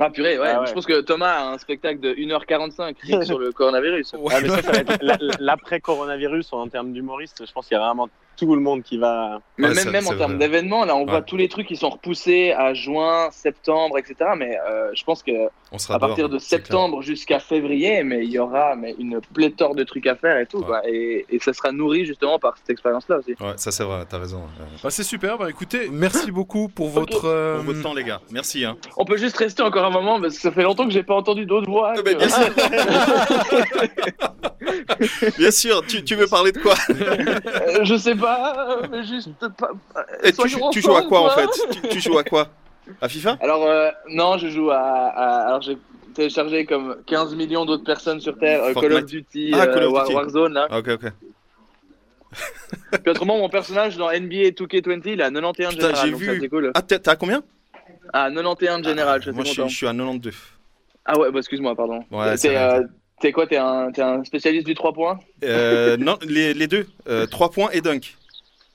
Speaker 2: Ah purée, ouais.
Speaker 4: Ah ouais.
Speaker 2: Je pense que Thomas a un spectacle de 1h45 rien que sur le coronavirus.
Speaker 4: Ah, mais ça, ça va être la- l'après-coronavirus en termes d'humoriste. Je pense qu'il y a vraiment tout le monde qui va.
Speaker 2: Mais
Speaker 5: Ouais,
Speaker 2: même,
Speaker 5: ça-
Speaker 2: même en termes d'événements, là, on
Speaker 5: Ouais.
Speaker 2: voit tous les trucs qui sont repoussés à juin, septembre, etc. Mais euh, je pense que
Speaker 5: On sera
Speaker 2: à partir
Speaker 5: dehors,
Speaker 2: de septembre jusqu'à février, mais il y aura mais une pléthore de trucs à faire et tout,
Speaker 5: Ouais.
Speaker 2: quoi. Et, et ça sera nourri justement par cette expérience-là aussi.
Speaker 5: Ouais, ça c'est vrai, t'as raison. Euh,
Speaker 6: Bah, c'est super. Bah, écoutez, merci beaucoup pour votre. euh,
Speaker 5: Pour votre temps, les gars. Merci. Hein.
Speaker 2: On peut juste rester encore un moment parce que ça fait longtemps que j'ai pas entendu d'autres voix.
Speaker 5: Ah, mais bien sûr. Bien sûr, tu, tu veux parler de quoi
Speaker 2: Euh, je sais pas, mais juste pas.
Speaker 5: Et tu, tu joues à quoi en fait tu, tu joues à quoi À FIFA
Speaker 2: Alors, euh, non, je joue à. à- alors, j'ai téléchargé comme 15 millions d'autres personnes sur Terre euh, Call of. Duty,
Speaker 5: Ah, Call of
Speaker 2: War-
Speaker 5: Duty.
Speaker 2: Warzone, là.
Speaker 5: Ah, Ok, ok.
Speaker 2: Puis autrement, mon personnage dans NBA 2K20, il est à 91
Speaker 5: Putain,
Speaker 2: général,
Speaker 5: j'ai
Speaker 2: donc
Speaker 5: vu.
Speaker 2: ça, cool.
Speaker 5: Ah, t'es à combien
Speaker 2: Ah, 91 général, je suis
Speaker 5: Moi, je
Speaker 2: content.
Speaker 5: je suis à 92.
Speaker 2: Ah ouais, bah excuse-moi, pardon.
Speaker 5: Ouais, c'est
Speaker 2: T'es euh, quoi T'es un, t'es un spécialiste du 3 points?
Speaker 5: Euh, non, les, les deux. 3 points et dunk.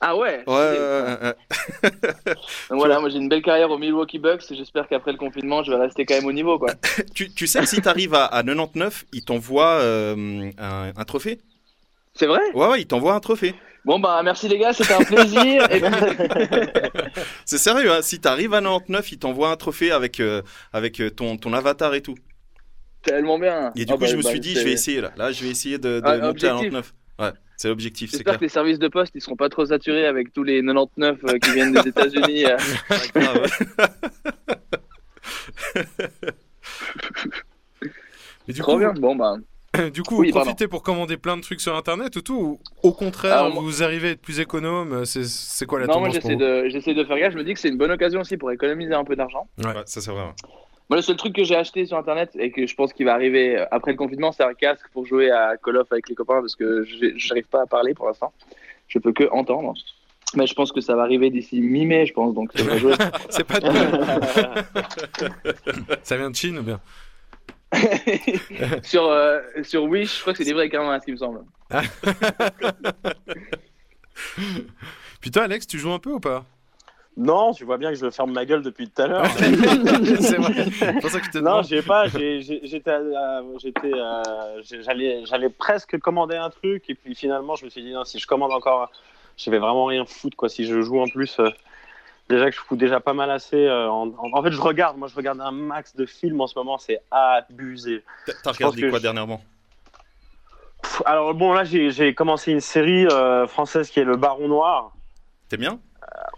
Speaker 2: Ah ouais
Speaker 5: Ouais, ouais, ouais, ouais.
Speaker 2: Donc voilà, moi j'ai une belle carrière au Milwaukee Bucks et j'espère qu'après le confinement, je vais rester quand même au niveau, quoi.
Speaker 5: Tu, tu sais que si t'arrives à, à 99, ils t'envoient euh, un, un trophée?
Speaker 2: C'est vrai?
Speaker 5: Ouais, ouais, ils t'envoient un trophée.
Speaker 2: Bon bah merci les gars, c'était un plaisir.
Speaker 5: C'est sérieux, hein si t'arrives à 99, ils t'envoient un trophée avec, euh, avec euh, ton, ton avatar et tout.
Speaker 2: Tellement bien.
Speaker 5: Et du
Speaker 2: Ah
Speaker 5: coup,
Speaker 2: bah,
Speaker 5: je me
Speaker 2: bah,
Speaker 5: suis dit,
Speaker 2: c'est-
Speaker 5: je vais essayer là. Là, je vais essayer de, de
Speaker 2: Ah,
Speaker 5: monter à
Speaker 2: objectif.
Speaker 5: 99. Ouais, c'est l'objectif,
Speaker 2: J'espère
Speaker 5: clair.
Speaker 2: que les services de poste ils seront pas trop saturés avec tous les 99 euh, qui viennent des États-Unis. euh.
Speaker 5: Grave.
Speaker 6: Et du
Speaker 2: Trop
Speaker 6: coup,
Speaker 2: bien. Bon bah.
Speaker 6: du coup,
Speaker 2: Oui,
Speaker 6: vous
Speaker 2: pardon.
Speaker 6: profitez pour commander plein de trucs sur Internet ou tout ou Au contraire,
Speaker 2: Alors, moi-
Speaker 6: vous arrivez à être plus économe C'est c'est quoi la
Speaker 2: Non, moi
Speaker 6: tendance pour
Speaker 2: j'essaie de, j'essaie de faire gaffe. Je me dis que c'est une bonne occasion aussi pour économiser un peu d'argent.
Speaker 5: Ouais, ça c'est vrai.
Speaker 2: Moi, le seul truc que j'ai acheté sur internet et que je pense qu'il va arriver après le confinement, c'est un casque pour jouer à Call of avec les copains parce que j'ai- j'arrive pas à parler pour l'instant. Je peux que entendre. Mais je pense que ça va arriver d'ici mi-mai, je pense. Donc, ça va jouer.
Speaker 6: C'est pas de... Ça vient de Chine ou bien?
Speaker 2: Sur, euh, sur Wish, je crois que c'est livré avec un masque, il me semble.
Speaker 6: Toi, Alex, tu joues un peu ou pas?
Speaker 4: Non, tu vois bien que je ferme ma gueule depuis tout à l'heure.
Speaker 6: C'est vrai. C'est pour ça que je te
Speaker 4: Non, j'ai pas. j'ai- J'étais, à- j'étais, euh, j'allais, j'allais presque commander un truc et puis finalement, je me suis dit non, si je commande encore, je vais vraiment rien foutre quoi. Si je joue en plus, euh, déjà que je fous déjà pas mal assez. euh, en, en- en fait, je regarde. Moi, je regarde un max de films en ce moment. C'est abusé.
Speaker 5: T'as- regardé quoi
Speaker 4: je-
Speaker 5: dernièrement?
Speaker 4: Pff, alors bon, là, j'ai, j'ai commencé une série euh, française qui est Le Baron Noir.
Speaker 5: T'es bien?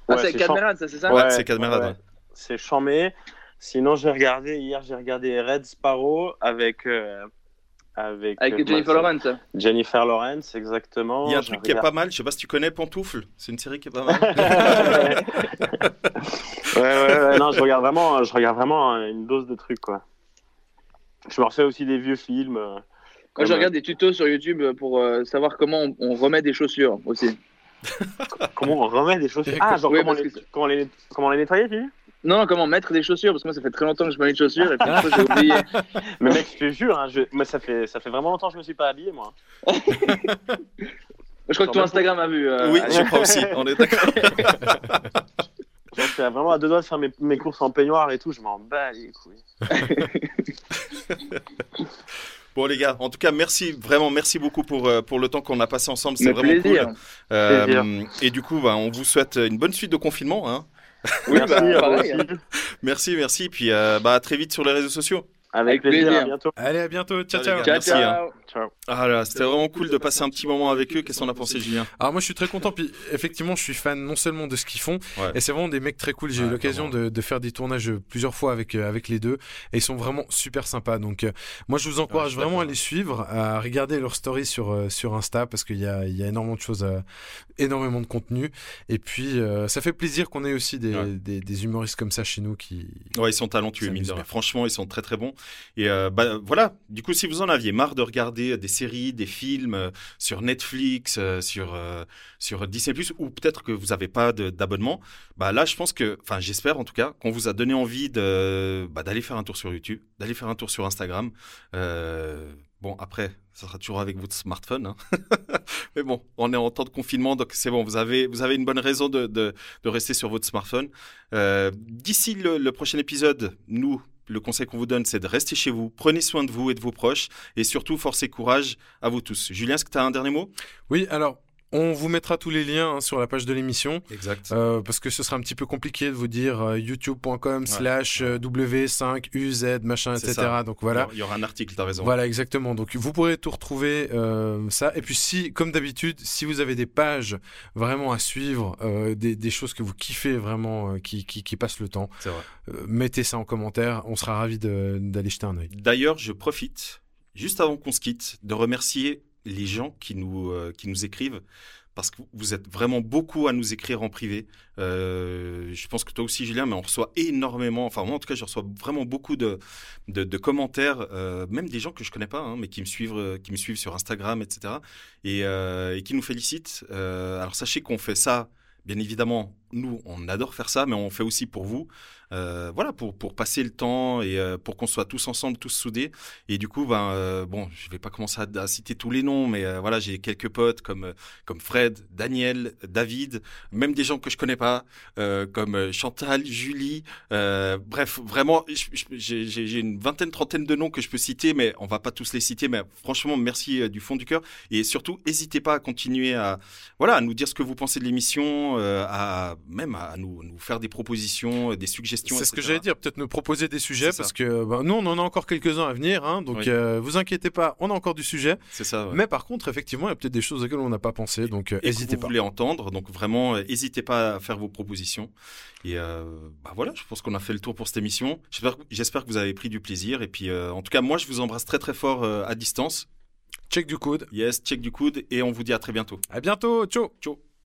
Speaker 2: Ah,
Speaker 4: Ouais,
Speaker 2: c'est Cadmerade, ça, c'est ça
Speaker 5: Ouais, c'est Cadmerade, ouais.
Speaker 4: C'est chambé. Sinon, j'ai regardé hier, j'ai regardé Red Sparrow avec. euh, avec,
Speaker 2: Avec
Speaker 4: euh,
Speaker 2: Jennifer Lawrence.
Speaker 4: Jennifer Lawrence, exactement.
Speaker 5: Il y a un truc qui est pas mal, je sais pas si tu connais Pantoufle, c'est une série qui est pas mal.
Speaker 4: ouais, ouais, ouais, non, je regarde vraiment, je regarde vraiment euh, une dose de trucs, quoi. Je me refais aussi des vieux films. euh,
Speaker 2: Moi,
Speaker 4: comme,
Speaker 2: je regarde des tutos sur YouTube pour euh, savoir comment on, on remet des chaussures aussi.
Speaker 4: comment on remet des chaussures. Ah, genre
Speaker 2: Oui,
Speaker 4: comment, les,
Speaker 2: que-
Speaker 4: comment, les, comment les nettoyer, tu dis
Speaker 2: Non, non, comment mettre des chaussures Parce que moi, ça fait très longtemps que je mets de chaussures et puis j'ai oublié.
Speaker 4: Mais mec, je te jure, hein, je... ça, fait, ça fait vraiment longtemps que je me suis pas habillé, moi.
Speaker 2: Je crois que ton Instagram a vu. euh,
Speaker 5: oui,
Speaker 2: allez.
Speaker 5: je crois aussi, on est d'accord.
Speaker 4: Genre, je suis vraiment à deux doigts de faire mes, mes courses en peignoir et tout, je m'en bats les couilles.
Speaker 5: Bon les gars, en tout cas merci vraiment merci beaucoup pour euh, pour le temps qu'on a passé ensemble, c'est vraiment
Speaker 2: plaisir.
Speaker 5: cool. Euh,
Speaker 4: Plaisir.
Speaker 5: et du coup, bah, on vous souhaite une bonne suite de confinement. Hein.
Speaker 2: Oui,
Speaker 4: Merci,
Speaker 2: bah,
Speaker 4: aussi.
Speaker 5: Merci, merci. Puis euh, bah à très vite sur les réseaux sociaux.
Speaker 4: Avec,
Speaker 2: Avec
Speaker 4: plaisir,
Speaker 2: plaisir.
Speaker 4: à bientôt.
Speaker 6: Allez, à bientôt. Ciao,
Speaker 5: Allez,
Speaker 6: ciao.
Speaker 5: gars.
Speaker 2: Ciao,
Speaker 5: Merci, hein.
Speaker 2: Ciao.
Speaker 5: Ah là, c'était vraiment cool de passer un petit moment avec eux. Qu'est-ce qu'on a pensé, Julien?
Speaker 6: Alors moi je suis très content puis effectivement je suis fan non seulement de ce qu'ils font
Speaker 5: Ouais.
Speaker 6: et c'est vraiment des mecs très cool j'ai
Speaker 5: Ouais,
Speaker 6: eu l'occasion de, de faire des tournages plusieurs fois avec euh, avec les deux et ils sont vraiment super sympas donc euh, moi je vous encourage vraiment à les suivre à regarder leurs stories sur euh, sur Insta parce qu'il y a il y a énormément de choses énormément de contenu et puis euh, ça fait plaisir qu'on ait aussi des,
Speaker 5: Ouais.
Speaker 6: des, des humoristes comme ça chez nous qui
Speaker 5: Ouais, ils sont talentueux, mine. Franchement, ils sont très très bons. Et euh, bah, voilà, du coup, si vous en aviez marre de regarder des séries, des films euh, sur Netflix, euh, sur, euh, sur Disney+, ou peut-être que vous n'avez pas d'abonnement, bah là, je pense que, enfin, j'espère en tout cas, qu'on vous a donné envie bah, d'aller faire un tour sur YouTube, d'aller faire un tour sur Instagram. Bon, après, ça sera toujours avec votre smartphone. hein. Mais bon, on est en temps de confinement, donc c'est bon, vous avez, vous avez une bonne raison de, de, rester sur votre smartphone. D'ici le prochain épisode, nous, le conseil qu'on vous donne, c'est de rester chez vous. Prenez soin de vous et de vos proches. Et surtout, force et courage à vous tous. Julien, est-ce que tu as un dernier mot?
Speaker 6: Oui alors On vous mettra tous les liens hein, sur la page de l'émission.
Speaker 5: Exact.
Speaker 6: Euh, parce que ce sera un petit peu compliqué de vous dire euh, youtube.com
Speaker 5: Ouais.
Speaker 6: slash euh, W5UZ machin etc.
Speaker 5: ça.
Speaker 6: Donc voilà.
Speaker 5: Il y aura un article, t'as raison.
Speaker 6: Voilà, exactement. Donc, vous pourrez tout retrouver euh, ça. Et puis, si, comme d'habitude, si vous avez des pages vraiment à suivre, des, des choses que vous kiffez vraiment, qui, qui, qui passent le temps,
Speaker 5: vrai.
Speaker 6: mettez ça en commentaire. On sera ravis d'aller jeter un œil.
Speaker 5: D'ailleurs, je profite, juste avant qu'on se quitte, de remercier les gens qui nous, euh, qui nous écrivent. Parce que vous êtes vraiment beaucoup à nous écrire en privé. Euh, je pense que toi aussi, Julien, mais on reçoit énormément. Enfin, moi, en tout cas, je reçois vraiment beaucoup de, de, commentaires, euh, même des gens que je connais pas, hein, mais qui me suivent, qui me suivent sur Instagram, etc. Et, et qui nous félicitent. Alors, sachez qu'on fait ça. Bien évidemment, nous, on adore faire ça, mais on fait aussi pour vous. Euh, voilà, pour, pour passer le temps et euh, pour qu'on soit tous ensemble, tous soudés. Et du coup, ben, euh, bon, je vais pas commencer à, à citer tous les noms, mais euh, voilà, j'ai quelques potes comme, comme Fred, Daniel, David, même des gens que je connais pas, comme Chantal, Julie. bref, vraiment, j'ai une vingtaine, trentaine de noms que je peux citer, mais on va pas tous les citer. Mais franchement, merci du fond du cœur. Et surtout, n'hésitez pas à continuer à, voilà, à nous dire ce que vous pensez de l'émission, euh, à même à nous, nous faire des propositions, euh, des suggestions.
Speaker 6: C'est ce que j'allais dire. Peut-être nous proposer des sujets
Speaker 5: ça.
Speaker 6: parce que ben, nous, on en a encore quelques-uns à venir. Hein, donc,
Speaker 5: Oui.
Speaker 6: euh, vous inquiétez pas, on a encore du sujet.
Speaker 5: C'est ça. ouais.
Speaker 6: Mais par contre, effectivement, il y a peut-être des choses auxquelles on n'a pas pensé. Donc, euh, n'hésitez
Speaker 5: vous
Speaker 6: pas.
Speaker 5: voulez entendre. Donc vraiment, euh, n'hésitez pas à faire vos propositions. Et euh, bah voilà, je pense qu'on a fait le tour pour cette émission. J'espère, j'espère que vous avez pris du plaisir. Et puis, euh, en tout cas, moi, je vous embrasse très très fort euh, à distance.
Speaker 6: Check du coude.
Speaker 5: Yes, check du coude et on vous dit à très bientôt.
Speaker 6: À bientôt. Ciao.
Speaker 5: Ciao.